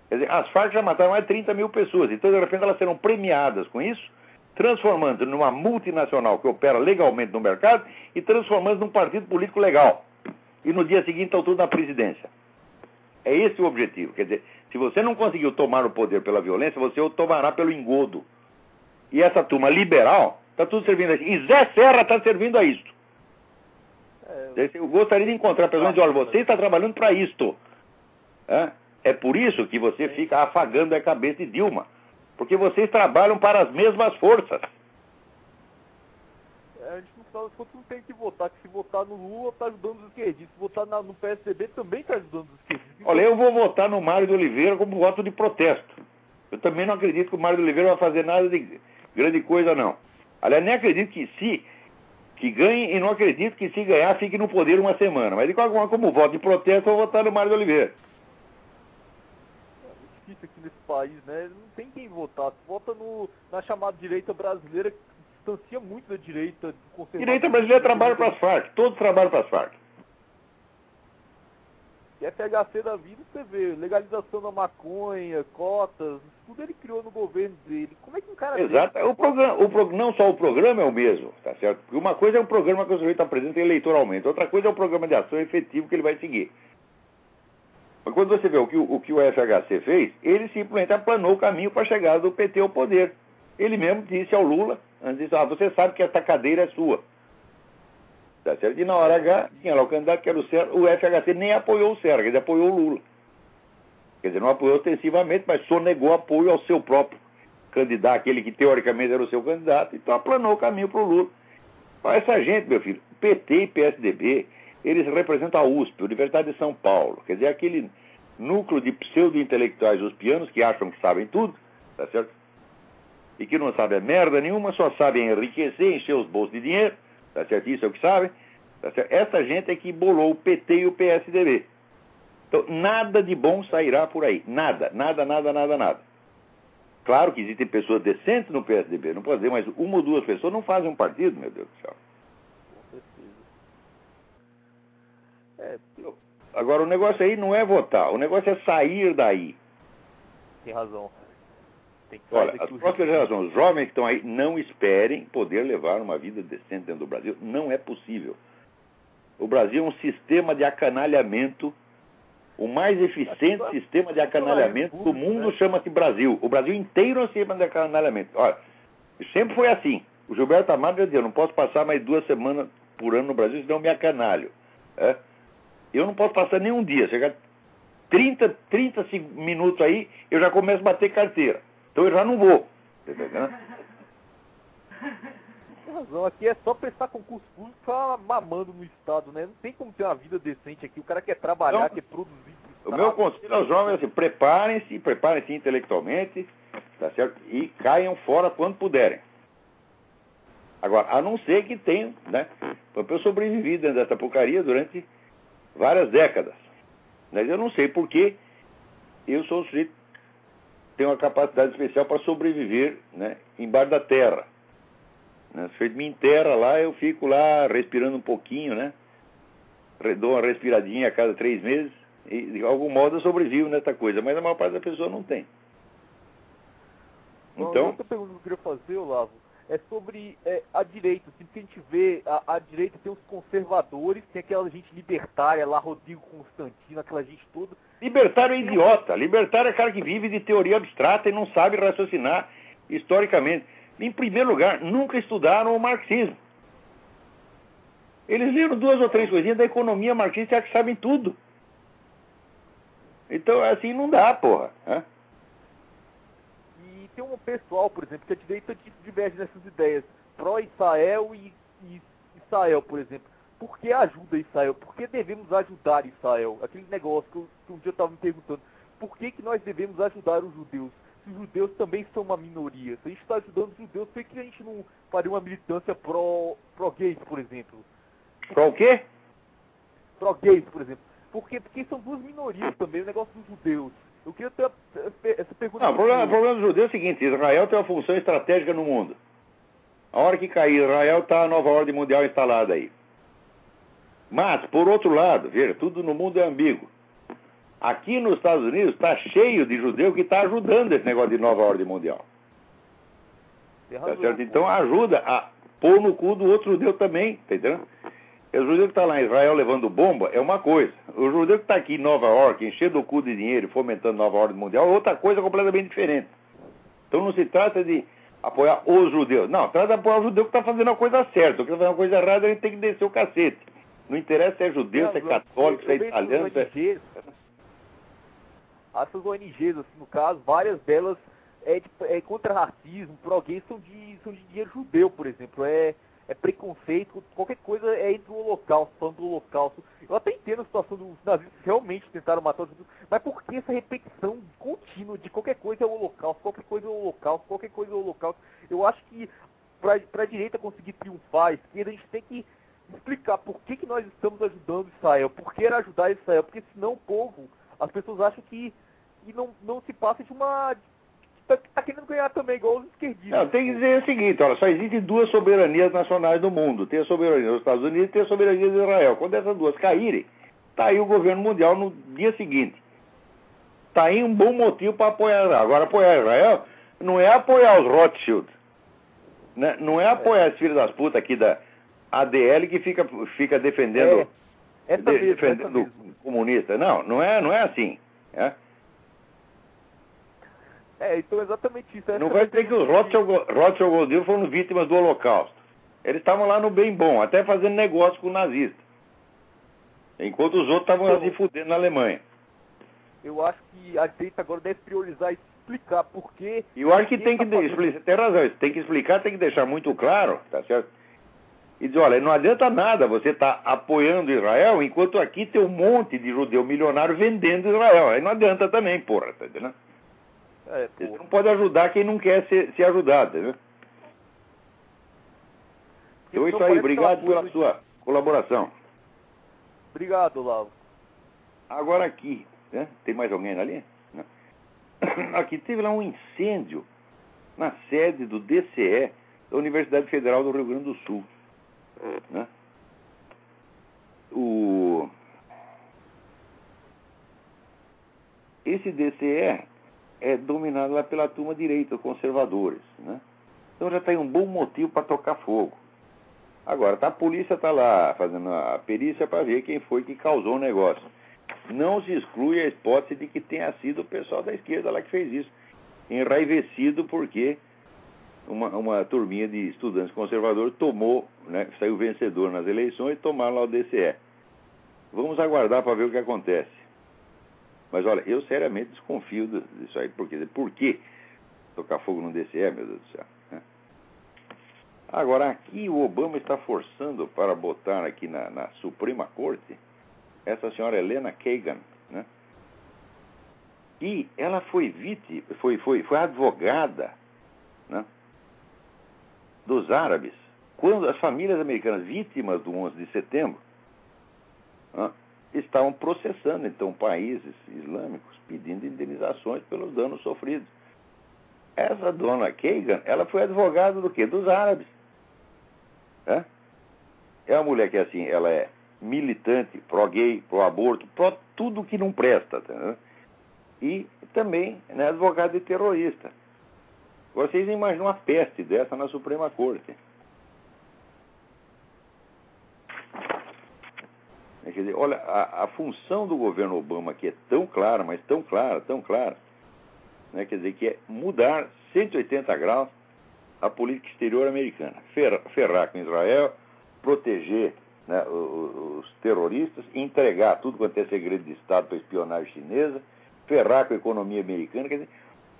Quer dizer, as Farc já mataram mais de 30 mil pessoas, então de repente elas serão premiadas com isso, transformando numa multinacional que opera legalmente no mercado e transformando num partido político legal. E no dia seguinte estão tudo na presidência. É esse o objetivo. Quer dizer, se você não conseguiu tomar o poder pela violência, você o tomará pelo engodo. E essa turma liberal está tudo servindo a isso. E Zé Serra está servindo a isto. É, eu gostaria de encontrar pessoas e dizer, olha, você está trabalhando para isto. É? É por isso que você fica afagando a cabeça de Dilma. Porque vocês trabalham para as mesmas forças. É, a gente no final das contas não tem que votar, que se votar no Lula está ajudando os esquerdistas, se votar na, no PSDB também está ajudando os esquerdistas. Olha, eu vou votar no Mário de Oliveira como voto de protesto. Eu também não acredito que o Mário de Oliveira vai fazer nada de grande coisa, não. Aliás, nem acredito que se que ganhe e não acredito que se ganhar fique no poder uma semana. Mas de qualquer forma, como voto de protesto, eu vou votar no Mário de Oliveira país, né? Não tem quem votar. Vota no, na chamada direita brasileira, que distancia muito da direita. Direita brasileira trabalha para as Farc, todos trabalham para as Farc. E FHC da vida, você vê, legalização da maconha, cotas, tudo ele criou no governo dele. Como é que um cara... Exato, o programa, o pro, não só o programa é o mesmo, tá certo? Porque uma coisa é um programa que o sujeito apresenta eleitoralmente, outra coisa é um programa de ação efetivo que ele vai seguir. Mas quando você vê o que o, que o FHC fez, ele simplesmente aplanou o caminho para a chegada do PT ao poder. Ele mesmo disse ao Lula, antes disse, ah, você sabe que essa cadeira é sua. Tá certo? E na hora H, tinha lá o candidato que era o Serra, o FHC nem apoiou o Serra, ele apoiou o Lula. Quer dizer, não apoiou ostensivamente, mas sonegou apoio ao seu próprio candidato, aquele que teoricamente era o seu candidato, então aplanou o caminho para o Lula. Essa gente, meu filho, PT e PSDB, eles representam a USP, a Universidade de São Paulo. Quer dizer, aquele núcleo de pseudo-intelectuais os pianos que acham que sabem tudo, tá certo? E que não sabem merda nenhuma, só sabem enriquecer, encher os bolsos de dinheiro, tá certo? Isso é o que sabem. Tá certo? Essa gente é que bolou o PT e o PSDB. Então, nada de bom sairá por aí. Nada, nada, nada, nada, nada. Claro que existem pessoas decentes no PSDB, não pode dizer, mas uma ou duas pessoas não fazem um partido, meu Deus do céu. Com certeza. É, agora, o negócio aí não é votar, o negócio é sair daí. Tem razão. Tem Olha, as próximas gerações, os jovens que estão aí, não esperem poder levar uma vida decente dentro do Brasil. Não é possível. O Brasil é um sistema de acanalhamento o mais eficiente sistema de acanalhamento do mundo né? chama-se Brasil. O Brasil inteiro é um sistema de acanalhamento. Olha, sempre foi assim. O Gilberto Amado dizia, eu não posso passar mais duas semanas por ano no Brasil, senão eu me acanalho. É? Eu não posso passar nem um dia. Chegar 30, 30 minutos aí, eu já começo a bater carteira. Então eu já não vou. Entendeu? razão. Aqui é só prestar concurso público ficar mamando no Estado, né? Não tem como ter uma vida decente aqui. O cara quer trabalhar, então, quer produzir. O meu conselho aos jovens é assim, preparem-se, preparem-se intelectualmente, tá certo? E caiam fora quando puderem. Agora, a não ser que tenham, né? Eu sobrevivi dentro dessa porcaria durante várias décadas. Mas eu não sei porque eu sou um sujeito tenho uma capacidade especial para sobreviver né, embaixo da terra. Né? Se me enterra lá, eu fico lá respirando um pouquinho, né? Dou uma respiradinha a cada três meses e de algum modo eu sobrevivo nessa coisa, mas a maior parte da pessoa não tem. Então. Outra pergunta que eu queria fazer, Olavo, é sobre é, a direita. Assim, que a gente vê, a, a, direita tem os conservadores, tem aquela gente libertária lá, Rodrigo Constantino, aquela gente toda. Libertário é idiota. Libertário é cara que vive de teoria abstrata e não sabe raciocinar historicamente em primeiro lugar, nunca estudaram o marxismo. Eles leram duas ou três coisinhas da economia marxista e que sabem tudo. Então, assim, não dá, porra. Né? Tem um pessoal, por exemplo, que a direita diverge nessas ideias. Pró-Israel e, e Israel, por exemplo. Por que ajuda Israel? Por que devemos ajudar Israel? Aquele negócio que, eu, que um dia eu estava me perguntando. Por que, que nós devemos ajudar os judeus? os judeus também são uma minoria. Se a gente está ajudando os judeus, por que a gente não faria uma militância pró-gays, por exemplo? Pró o quê? Pró-gays, por exemplo. Porque, porque são duas minorias também, o negócio dos judeus. Eu queria ter essa pergunta. Não, o problema, o problema dos judeus é o seguinte: Israel tem uma função estratégica no mundo. A hora que cair Israel, está a nova ordem mundial instalada aí. Mas, por outro lado, veja, tudo no mundo é ambíguo. Aqui nos Estados Unidos está cheio de judeu que está ajudando esse negócio de nova ordem mundial. Tá certo? Então ajuda a pôr no cu do outro judeu também, tá entendendo? O judeu que está lá em Israel levando bomba é uma coisa. O judeu que está aqui em Nova York enchendo o cu de dinheiro fomentando nova ordem mundial é outra coisa completamente diferente. Então não se trata de apoiar os judeus. Não, trata de apoiar o judeu que está fazendo a coisa certa. O que está fazendo a coisa errada, a gente tem que descer o cacete. Não interessa se é judeu, se é católico, se é italiano. Se é essas ONGs, assim, no caso, várias delas é, de, é contra racismo, pró-gay, são de, são de dinheiro judeu, por exemplo. É, é preconceito, qualquer coisa é entre o holocausto, falando do holocausto. Eu até entendo a situação dos nazistas que realmente tentaram matar os judeus, mas por que essa repetição contínua de qualquer coisa é o holocausto, qualquer coisa é o holocausto, qualquer coisa é o holocausto? Eu acho que para a direita conseguir triunfar, a esquerda, a gente tem que explicar por que, que nós estamos ajudando Israel, por que era ajudar Israel, porque senão o povo, as pessoas acham que e não, não se passa de uma. Tá, tá querendo ganhar também, igual os esquerdistas. Não, tem que dizer o seguinte: olha, só existem duas soberanias nacionais no mundo. Tem a soberania dos Estados Unidos e tem a soberania de Israel. Quando essas duas caírem, tá aí o governo mundial no dia seguinte. Tá aí um bom motivo para apoiar Israel. Agora, apoiar Israel não é apoiar os Rothschild. Né? Não é apoiar é. as filhas das putas aqui da ADL que fica, fica defendendo. É. Essa de, mesmo, defendendo essa comunista. Não, não é, não é assim. É? É, então exatamente isso. Não vai dizer que os Rothschild, Rothschild Goldil foram vítimas do Holocausto. Eles estavam lá no bem bom, até fazendo negócio com o nazista. Enquanto os outros estavam então, se fudendo na Alemanha. Eu acho que a direita agora deve priorizar e explicar por quê. E eu acho que tem tá que. Fazendo... Tem razão, tem que explicar, tem que deixar muito claro, tá certo? e diz, olha, não adianta nada você estar tá apoiando Israel, enquanto aqui tem um monte de judeu milionário vendendo Israel. Aí não adianta também, porra, tá entendendo? É, não pode ajudar quem não quer ser, ser ajudado, entendeu? Então, isso aí, obrigado pela sua colaboração. Obrigado, Lavo. Agora aqui, né? tem mais alguém ali? Não. Aqui teve lá um incêndio na sede do DCE da Universidade Federal do Rio Grande do Sul. Né? O... Esse DCE é dominado lá pela turma direita, conservadores. Né? Então já tem um bom motivo para tocar fogo. Agora, tá, a polícia está lá fazendo a perícia para ver quem foi que causou o negócio. Não se exclui a hipótese de que tenha sido o pessoal da esquerda lá que fez isso. Enraivecido porque uma, uma turminha de estudantes conservadores tomou, né, saiu vencedor nas eleições e tomaram lá o DCE. Vamos aguardar para ver o que acontece. Mas olha, eu seriamente desconfio disso aí, porque por que tocar fogo no DCE, meu Deus do céu? Né? Agora, aqui o Obama está forçando para botar aqui na, na Suprema Corte essa senhora Helena Kagan, né? E ela foi vítima, foi, foi, foi advogada, né? dos árabes, quando as famílias americanas vítimas do 11 de setembro ah, estavam processando então países islâmicos pedindo indenizações pelos danos sofridos. Essa dona Kagan, ela foi advogada do quê? Dos árabes. É, é uma mulher que assim, ela é militante, pró-gay, pró-aborto, pró tudo que não presta. Tá, E também né, advogada de terrorista. Vocês imaginam uma peste dessa na Suprema Corte. Quer dizer, olha, a, a, função do governo Obama que é tão clara, mas tão clara, tão clara, né, quer dizer, que é mudar 180 graus a política exterior americana. Fer, ferrar com Israel, proteger né, os, terroristas, entregar tudo quanto é segredo de Estado para espionagem chinesa, ferrar com a economia americana, quer dizer,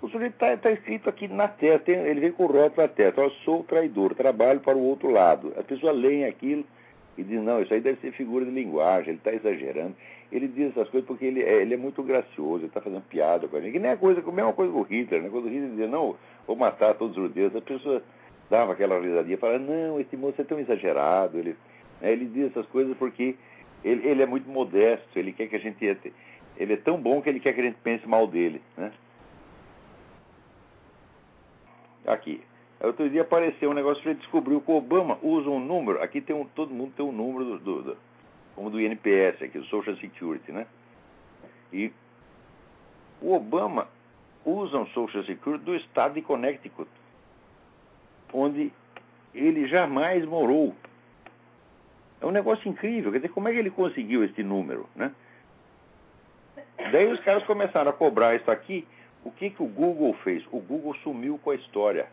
o sujeito está tá escrito aqui na testa, ele vem com o rótulo na testa, eu sou traidor, trabalho para o outro lado. As pessoas leem aquilo e dizem, não, isso aí deve ser figura de linguagem, ele está exagerando. Ele diz essas coisas porque ele é, ele é muito gracioso, ele está fazendo piada com a gente. Que nem a coisa, a mesma coisa com o Hitler, né? Quando o Hitler dizia, não, vou matar todos os judeus, as pessoas davam aquela risadinha e falavam, não, esse moço é tão exagerado. Ele, né? ele diz essas coisas porque ele, ele é muito modesto, ele quer que a gente... Ele é tão bom que ele quer que a gente pense mal dele, né? Aqui. Outro dia apareceu um negócio que ele descobriu que o Obama usa um número. Aqui tem um, todo mundo tem um número do, do, como do INPS, aqui, do Social Security, né? E o Obama usa um Social Security do estado de Connecticut, onde ele jamais morou. É um negócio incrível. Quer dizer, como é que ele conseguiu esse número, né? Daí os caras começaram a cobrar isso aqui o que, que o Google fez? O Google sumiu com a história.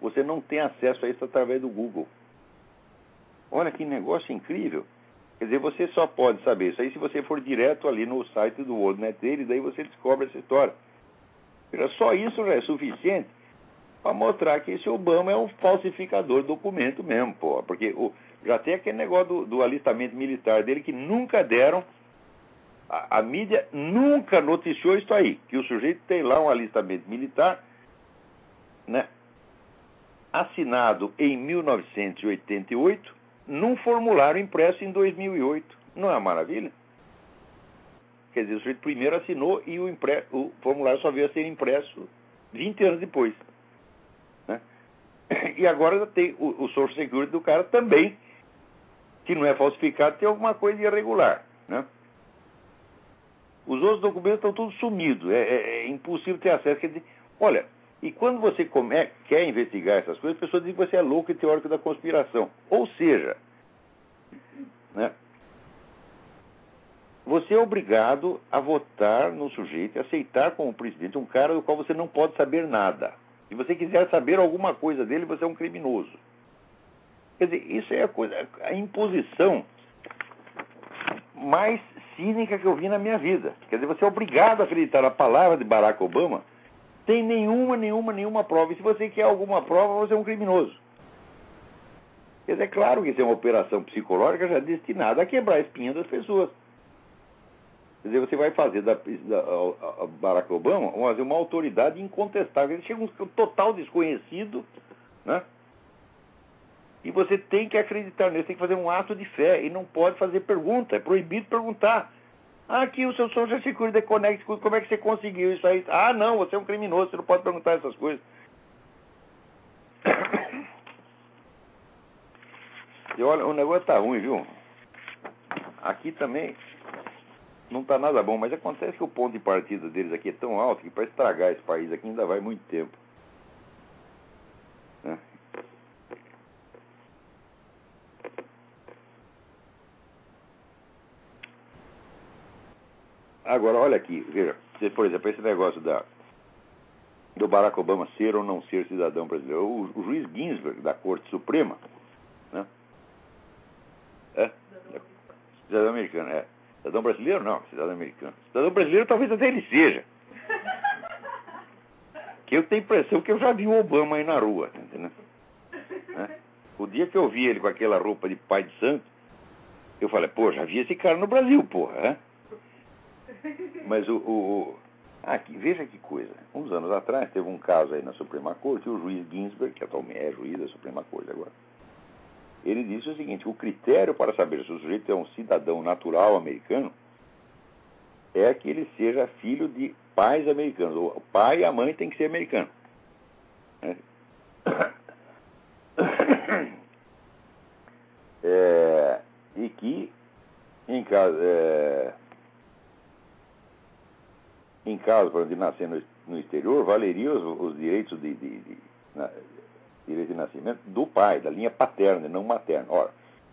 Você não tem acesso a isso através do Google. Olha que negócio incrível. Quer dizer, você só pode saber isso aí se você for direto ali no site do WorldNet dele, daí você descobre essa história. Só isso já é suficiente para mostrar que esse Obama é um falsificador de documento mesmo, pô. Porque o, já tem aquele negócio do, do alistamento militar dele que nunca deram a, a, mídia nunca noticiou isso aí, que o sujeito tem lá um alistamento militar, né, assinado em 1988, num formulário impresso em 2008. Não é uma maravilha? Quer dizer, o sujeito primeiro assinou e o, impre... o formulário só veio a ser impresso 20 anos depois. Né? E agora tem o, o Social Security do cara também, que não é falsificado, tem alguma coisa irregular. Né? Os outros documentos estão todos sumidos, é, é, é impossível ter acesso. Quer dizer, olha, e quando você come, quer investigar essas coisas, as pessoas dizem que você é louco e teórico da conspiração. Ou seja, né, você é obrigado a votar no sujeito, aceitar como presidente um cara do qual você não pode saber nada. Se você quiser saber alguma coisa dele, você é um criminoso. Quer dizer, isso é a coisa, a imposição mais cínica que eu vi na minha vida. Quer dizer, você é obrigado a acreditar na palavra de Barack Obama sem nenhuma, nenhuma, nenhuma prova. E se você quer alguma prova, você é um criminoso. Quer é claro que isso é uma operação psicológica já destinada a quebrar a espinha das pessoas. Quer dizer, você vai fazer da, da a Barack Obama uma, uma autoridade incontestável. Ele chega um total desconhecido, né? E você tem que acreditar nele, tem que fazer um ato de fé e não pode fazer pergunta, é proibido perguntar. Aqui o seu Social Security Connect, como é que você conseguiu isso aí? Ah, não, você é um criminoso, você não pode perguntar essas coisas. E olha, o negócio tá ruim, viu? Aqui também não tá nada bom, mas acontece que o ponto de partida deles aqui é tão alto que para estragar esse país aqui ainda vai muito tempo. Né? Agora, olha aqui, veja, por exemplo, esse negócio da, do Barack Obama ser ou não ser cidadão brasileiro. O, o juiz Ginsburg, da Corte Suprema, né? É, cidadão americano, é. Cidadão brasileiro, não, cidadão americano. Cidadão brasileiro talvez até ele seja. Que eu tenho a impressão que eu já vi o Obama aí na rua, entendeu? É. O dia que eu vi ele com aquela roupa de pai de santo, eu falei, pô, já vi esse cara no Brasil, porra, é? Mas o, o, o aqui, veja que coisa. Uns anos atrás teve um caso aí na Suprema Corte, o juiz Ginsburg, que atualmente é juiz da Suprema Corte agora, ele disse o seguinte: o critério para saber se o sujeito é um cidadão natural americano é que ele seja filho de pais americanos. O pai e a mãe têm que ser americanos. É. É, e que, em caso. É, em caso exemplo, de nascer no, no exterior, valeria os, os direitos de, de, de, na, direito de nascimento do pai, da linha paterna não materna. Ora,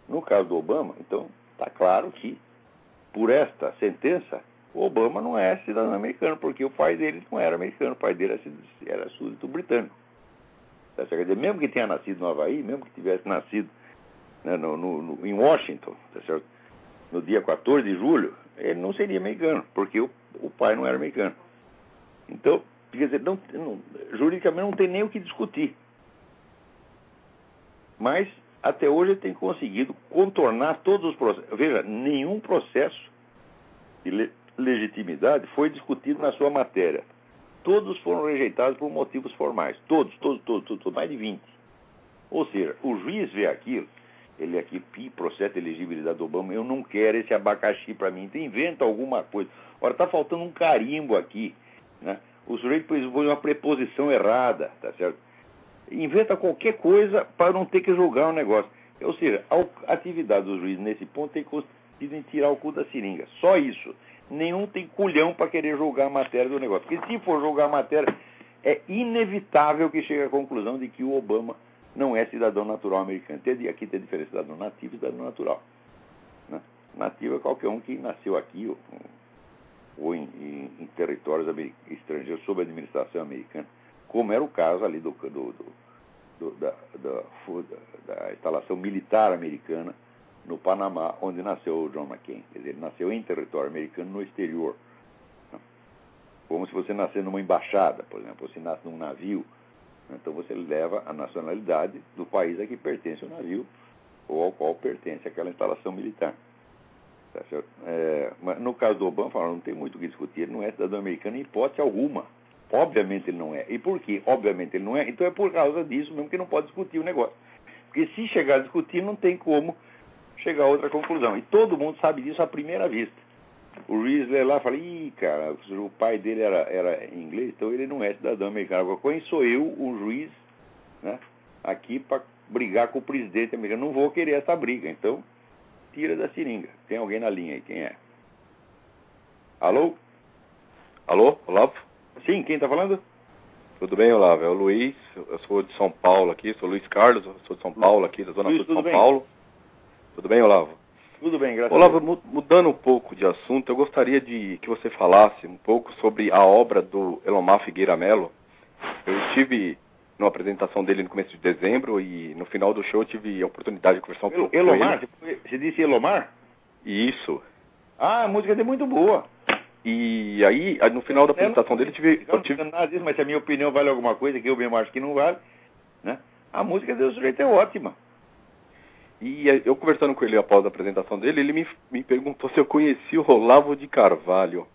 no caso do Obama, então, está claro que, por esta sentença, o Obama não é cidadão americano, porque o pai dele não era americano, o pai dele era, súdito britânico. Tá Quer dizer, mesmo que tenha nascido no Havaí, mesmo que tivesse nascido né, no, no, no, em Washington, tá no dia 14 de julho, ele não seria americano, porque o, o pai não era americano. Então, quer dizer, não, não, juridicamente não tem nem o que discutir. Mas, até hoje, ele tem conseguido contornar todos os processos. Veja, nenhum processo de le legitimidade foi discutido na sua matéria. Todos foram rejeitados por motivos formais. Todos, todos, todos, todos, todos mais de 20. Ou seja, o juiz vê aquilo ele aqui, processo de elegibilidade do Obama, eu não quero esse abacaxi para mim, então inventa alguma coisa. Ora, está faltando um carimbo aqui, né? O sujeito põe uma preposição errada, tá certo? Inventa qualquer coisa para não ter que julgar o um negócio. Ou seja, a atividade do juiz nesse ponto tem consistido em tirar o cu da seringa. Só isso. Nenhum tem culhão para querer julgar a matéria do negócio. Porque se for julgar a matéria, é inevitável que chegue à conclusão de que o Obama não é cidadão natural americano. Aqui tem a diferença cidadão nativo e cidadão natural. Né? Nativo é qualquer um que nasceu aqui ou, ou em, em, em, territórios estrangeiros sob administração americana, como era o caso ali do, do, do, da, da, da, instalação militar americana no Panamá, onde nasceu o John McCain. Quer dizer, ele nasceu em território americano no exterior. Né? Como se você nascer numa embaixada, por exemplo, você nasce num navio então você leva a nacionalidade do país a que pertence o navio ou ao qual pertence aquela instalação militar. Tá é, mas no caso do Obama, não tem muito o que discutir, ele não é cidadão americano em hipótese alguma. Obviamente ele não é. E por quê? Obviamente ele não é. Então é por causa disso mesmo que não pode discutir o negócio. Porque se chegar a discutir, não tem como chegar a outra conclusão. E todo mundo sabe disso à primeira vista. O lê lá e fala, ih, cara, o pai dele era, era inglês, então ele não é cidadão americano. Agora, quem sou eu, o juiz, né, aqui para brigar com o presidente americano? Não vou querer essa briga, então tira da seringa. Tem alguém na linha aí, quem é? Alô? Alô, Olavo? Sim, quem está falando? Tudo bem, Olavo? É o Luiz, eu sou de São Paulo aqui, sou Luiz Carlos, sou de São Paulo aqui, da Zona Sul de São bem? Paulo. Tudo bem, Olavo? Tudo bem, graças Olavo, a Deus. mudando um pouco de assunto, eu gostaria de que você falasse um pouco sobre a obra do Elomar Figueira Melo. Eu estive numa apresentação dele no começo de dezembro e no final do show tive a oportunidade de conversar um El, pouco Elomar? com ele. Você disse Elomar? Isso. Ah, a música dele é muito boa. E aí, no final da apresentação dele, tive, eu tive... nada disso, mas se a minha opinião vale alguma coisa, que eu mesmo acho que não vale, né? A música do sujeito é ótima. E eu conversando com ele após a apresentação dele, ele me, me perguntou se eu conhecia o Olavo de Carvalho.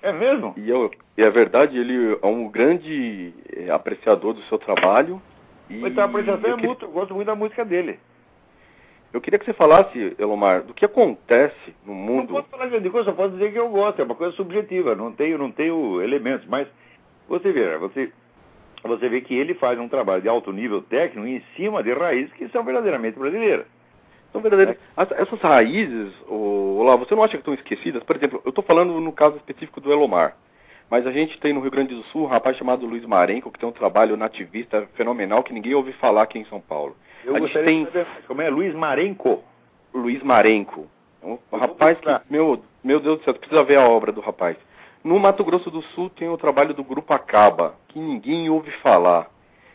É mesmo? E, eu, e é verdade, ele é um grande eh, apreciador do seu trabalho. E Então a apreciação é queria- mútua, eu gosto muito da música dele. Eu queria que você falasse, Elomar, do que acontece no Não mundo. posso falar grande coisa, só posso dizer que eu gosto, é uma coisa subjetiva, não tenho, não tenho elementos, mas você vê, você, você vê que ele faz um trabalho de alto nível técnico em cima de raízes que são verdadeiramente brasileiras. São verdadeiras. As- Essas raízes, Olavo, você não acha que estão esquecidas? Por exemplo, eu estou falando no caso específico do Elomar. Mas a gente tem no Rio Grande do Sul um rapaz chamado Luiz Marenco, que tem um trabalho nativista fenomenal que ninguém ouve falar aqui em São Paulo. Eu A gente tem- como é Luiz Marenco. Luiz Marenco. É um vou rapaz que, meu, meu Deus do céu, precisa ver a obra do rapaz. No Mato Grosso do Sul tem o trabalho do Grupo Acaba, que ninguém ouve falar.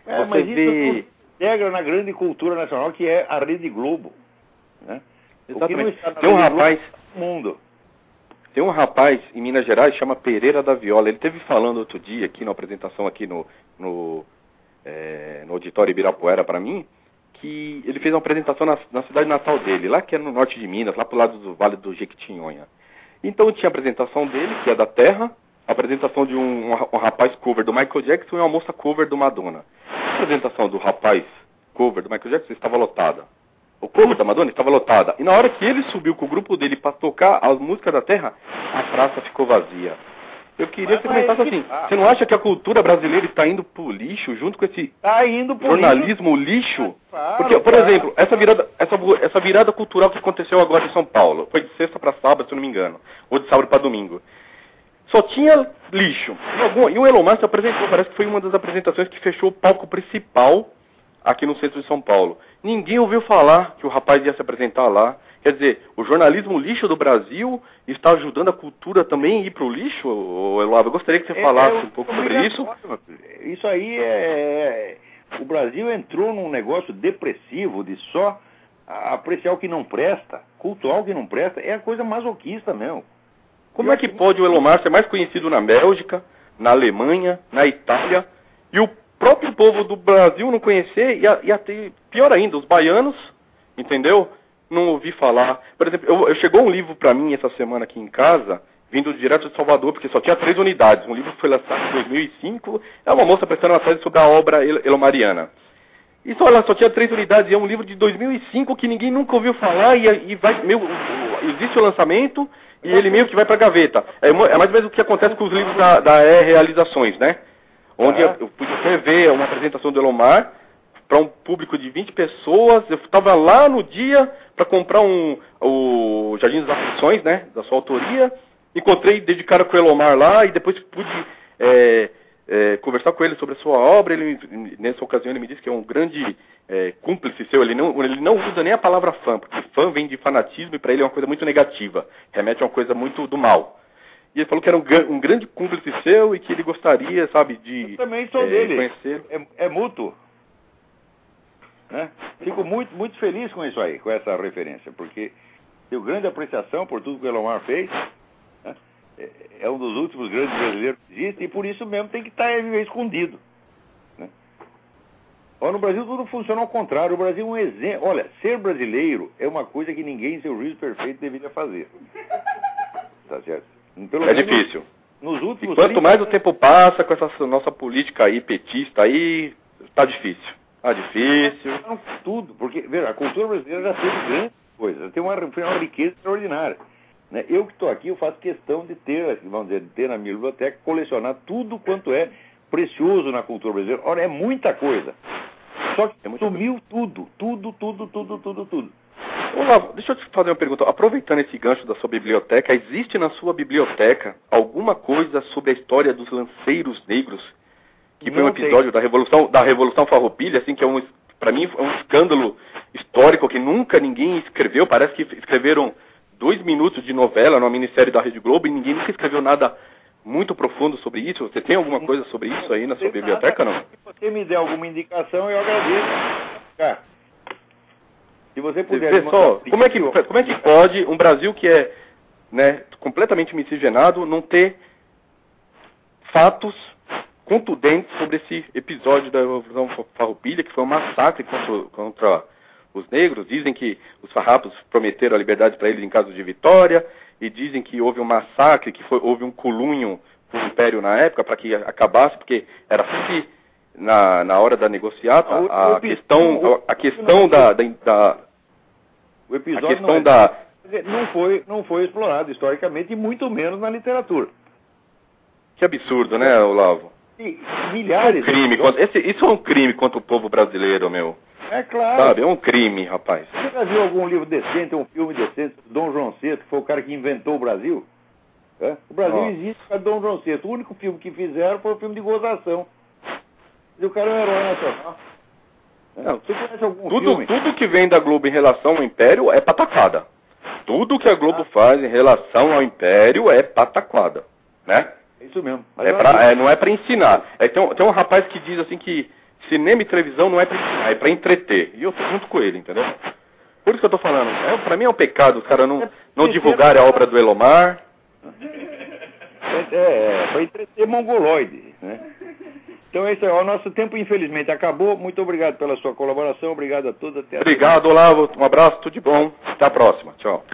É, Você mas vê- isso integra na grande cultura nacional que é a Rede Globo. Né? Exatamente. Tem um rapaz, mundo. tem um rapaz em Minas Gerais chama Pereira da Viola. Ele teve falando outro dia aqui na apresentação aqui no no, é, no auditório Ibirapuera para mim que ele fez uma apresentação na, na cidade natal dele, lá que é no norte de Minas, lá pro lado do Vale do Jequitinhonha. Então tinha a apresentação dele, que é da Terra, a apresentação de um, um rapaz cover do Michael Jackson e uma moça cover do Madonna. A apresentação do rapaz cover do Michael Jackson estava lotada. O cover da Madonna estava lotada. E na hora que ele subiu com o grupo dele para tocar as músicas da Terra, a praça ficou vazia. Eu queria que você comentasse assim, ah. você não acha que a cultura brasileira está indo pro lixo junto com esse Tá jornalismo lixo? Claro, Porque, por claro. exemplo, essa virada, essa, essa virada cultural que aconteceu agora em São Paulo, foi de sexta para sábado, se eu não me engano, ou de sábado para domingo. Só tinha lixo. E, alguma- e o Elon Musk apresentou, parece que foi uma das apresentações que fechou o palco principal aqui no centro de São Paulo. Ninguém ouviu falar que o rapaz ia se apresentar lá. Quer dizer, o jornalismo lixo do Brasil está ajudando a cultura também a ir para o lixo, ô, Elavo? Eu gostaria que você É- falasse é um pouco sobre isso. Isso aí é. O Brasil entrou num negócio depressivo de só apreciar o que não presta, cultuar o que não presta, é a coisa masoquista mesmo. Como é que pode o Elomar ser mais conhecido na Bélgica, na Alemanha, na Itália, e o próprio povo do Brasil não conhecer, e, a- e até pior ainda, os baianos, entendeu? Não ouvi falar. Por exemplo, eu, eu- chegou um livro para mim essa semana aqui em casa, vindo direto de Salvador, porque só tinha três unidades. Um livro foi lançado em 2005, é uma moça prestando uma tese sobre a obra El- elomariana. E só, ela só tinha três unidades, e é um livro de 2005 que ninguém nunca ouviu falar, e, e vai, meu, existe o lançamento, e ele meio que vai pra gaveta. É, é mais ou menos o que acontece com os livros da, da E Realizações, né? Onde Ah. eu, eu pude até ver uma apresentação do Elomar para um público de 20 pessoas. Eu estava lá no dia para comprar um, o Jardim das Aflições, né? Da sua autoria. Encontrei de cara com o Elomar lá e depois pude é, é, conversar com ele sobre a sua obra. Ele, nessa ocasião ele me disse que é um grande é, cúmplice seu. Ele não, ele não usa nem a palavra fã, porque fã vem de fanatismo e para ele é uma coisa muito negativa. Remete a uma coisa muito do mal. E ele falou que era um, um grande cúmplice seu e que ele gostaria, sabe, de Eu também sou é, dele. conhecer. É, é mútuo. Né? Fico muito, muito feliz com isso aí, com essa referência, porque tenho grande apreciação por tudo que o Elomar fez. né? É, é um dos últimos grandes brasileiros que existe e por isso mesmo tem que estar escondido. Né? Olha, no Brasil tudo funciona ao contrário. O Brasil é um exemplo. Olha, ser brasileiro é uma coisa que ninguém em seu juízo perfeito deveria fazer. Tá certo? Pelo É menos difícil. Nos E últimos quanto 30 mais o tempo passa com essa nossa política aí petista aí, tá difícil. Tá difícil. Não, tudo, porque veja, a cultura brasileira já teve grandes coisas, tem uma, uma riqueza extraordinária. Né? Eu que estou aqui, eu faço questão de ter, vamos dizer, de ter na minha biblioteca, colecionar tudo quanto é precioso na cultura brasileira. Olha, é muita coisa. Só que É sumiu tudo, tudo, tudo, tudo, tudo, tudo. Olavo, deixa eu te fazer uma pergunta. Aproveitando esse gancho da sua biblioteca, existe na sua biblioteca alguma coisa sobre a história dos lanceiros negros? Que foi um Não tem. episódio da Revolução, da Revolução Farroupilha, assim, que é um, para mim, é um escândalo histórico que nunca ninguém escreveu. Parece que escreveram dois minutos de novela numa minissérie da Rede Globo e ninguém nunca escreveu nada muito profundo sobre isso. Você tem alguma coisa sobre isso aí na sua biblioteca, não? Se você me der alguma indicação, eu agradeço. Se você puder... Mandar- como é, que, como é que pode um Brasil que é né, completamente miscigenado não ter fatos contundentes sobre esse episódio da Revolução Farroupilha, que foi um massacre contra, contra os negros, dizem que os farrapos prometeram a liberdade para eles em caso de vitória, e dizem que houve um massacre, que foi, houve um colunho com o Império na época para que acabasse, porque era sempre na, na hora da negociata a, a questão, a, a questão da, da, da o episódio a questão não, é, da não foi não foi explorado historicamente e muito menos na literatura. Que absurdo, né, Olavo? E milhares. É um crime, contra, esse, isso é um crime contra o povo brasileiro, meu. É claro. Sabe, é um crime, rapaz. Você já viu algum livro decente, um filme decente, Dom João VI, que foi o cara que inventou o Brasil? É? O Brasil Nossa. existe por Dom João VI. O único filme que fizeram foi o filme de gozação. E o cara é um herói nacional. Não, você conhece algum tudo, filme? Tudo que vem da Globo em relação ao Império é patacada. Tudo que a Globo ah. faz em relação ao Império é pataquada, né? É isso mesmo. É pra, é, não é para ensinar. É, tem, um, tem um rapaz que diz assim que cinema e televisão não é para ensinar, é para entreter. E eu tô junto com ele, entendeu? Por isso que eu tô falando. É, para mim é um pecado os caras não, não divulgarem a obra do Elomar. É, é, para entreter mongoloide, né? Então é o nosso tempo, infelizmente, acabou. Muito obrigado pela sua colaboração. Obrigado a todos. Até obrigado, Olavo. Um abraço, tudo de bom. Até a próxima. Tchau.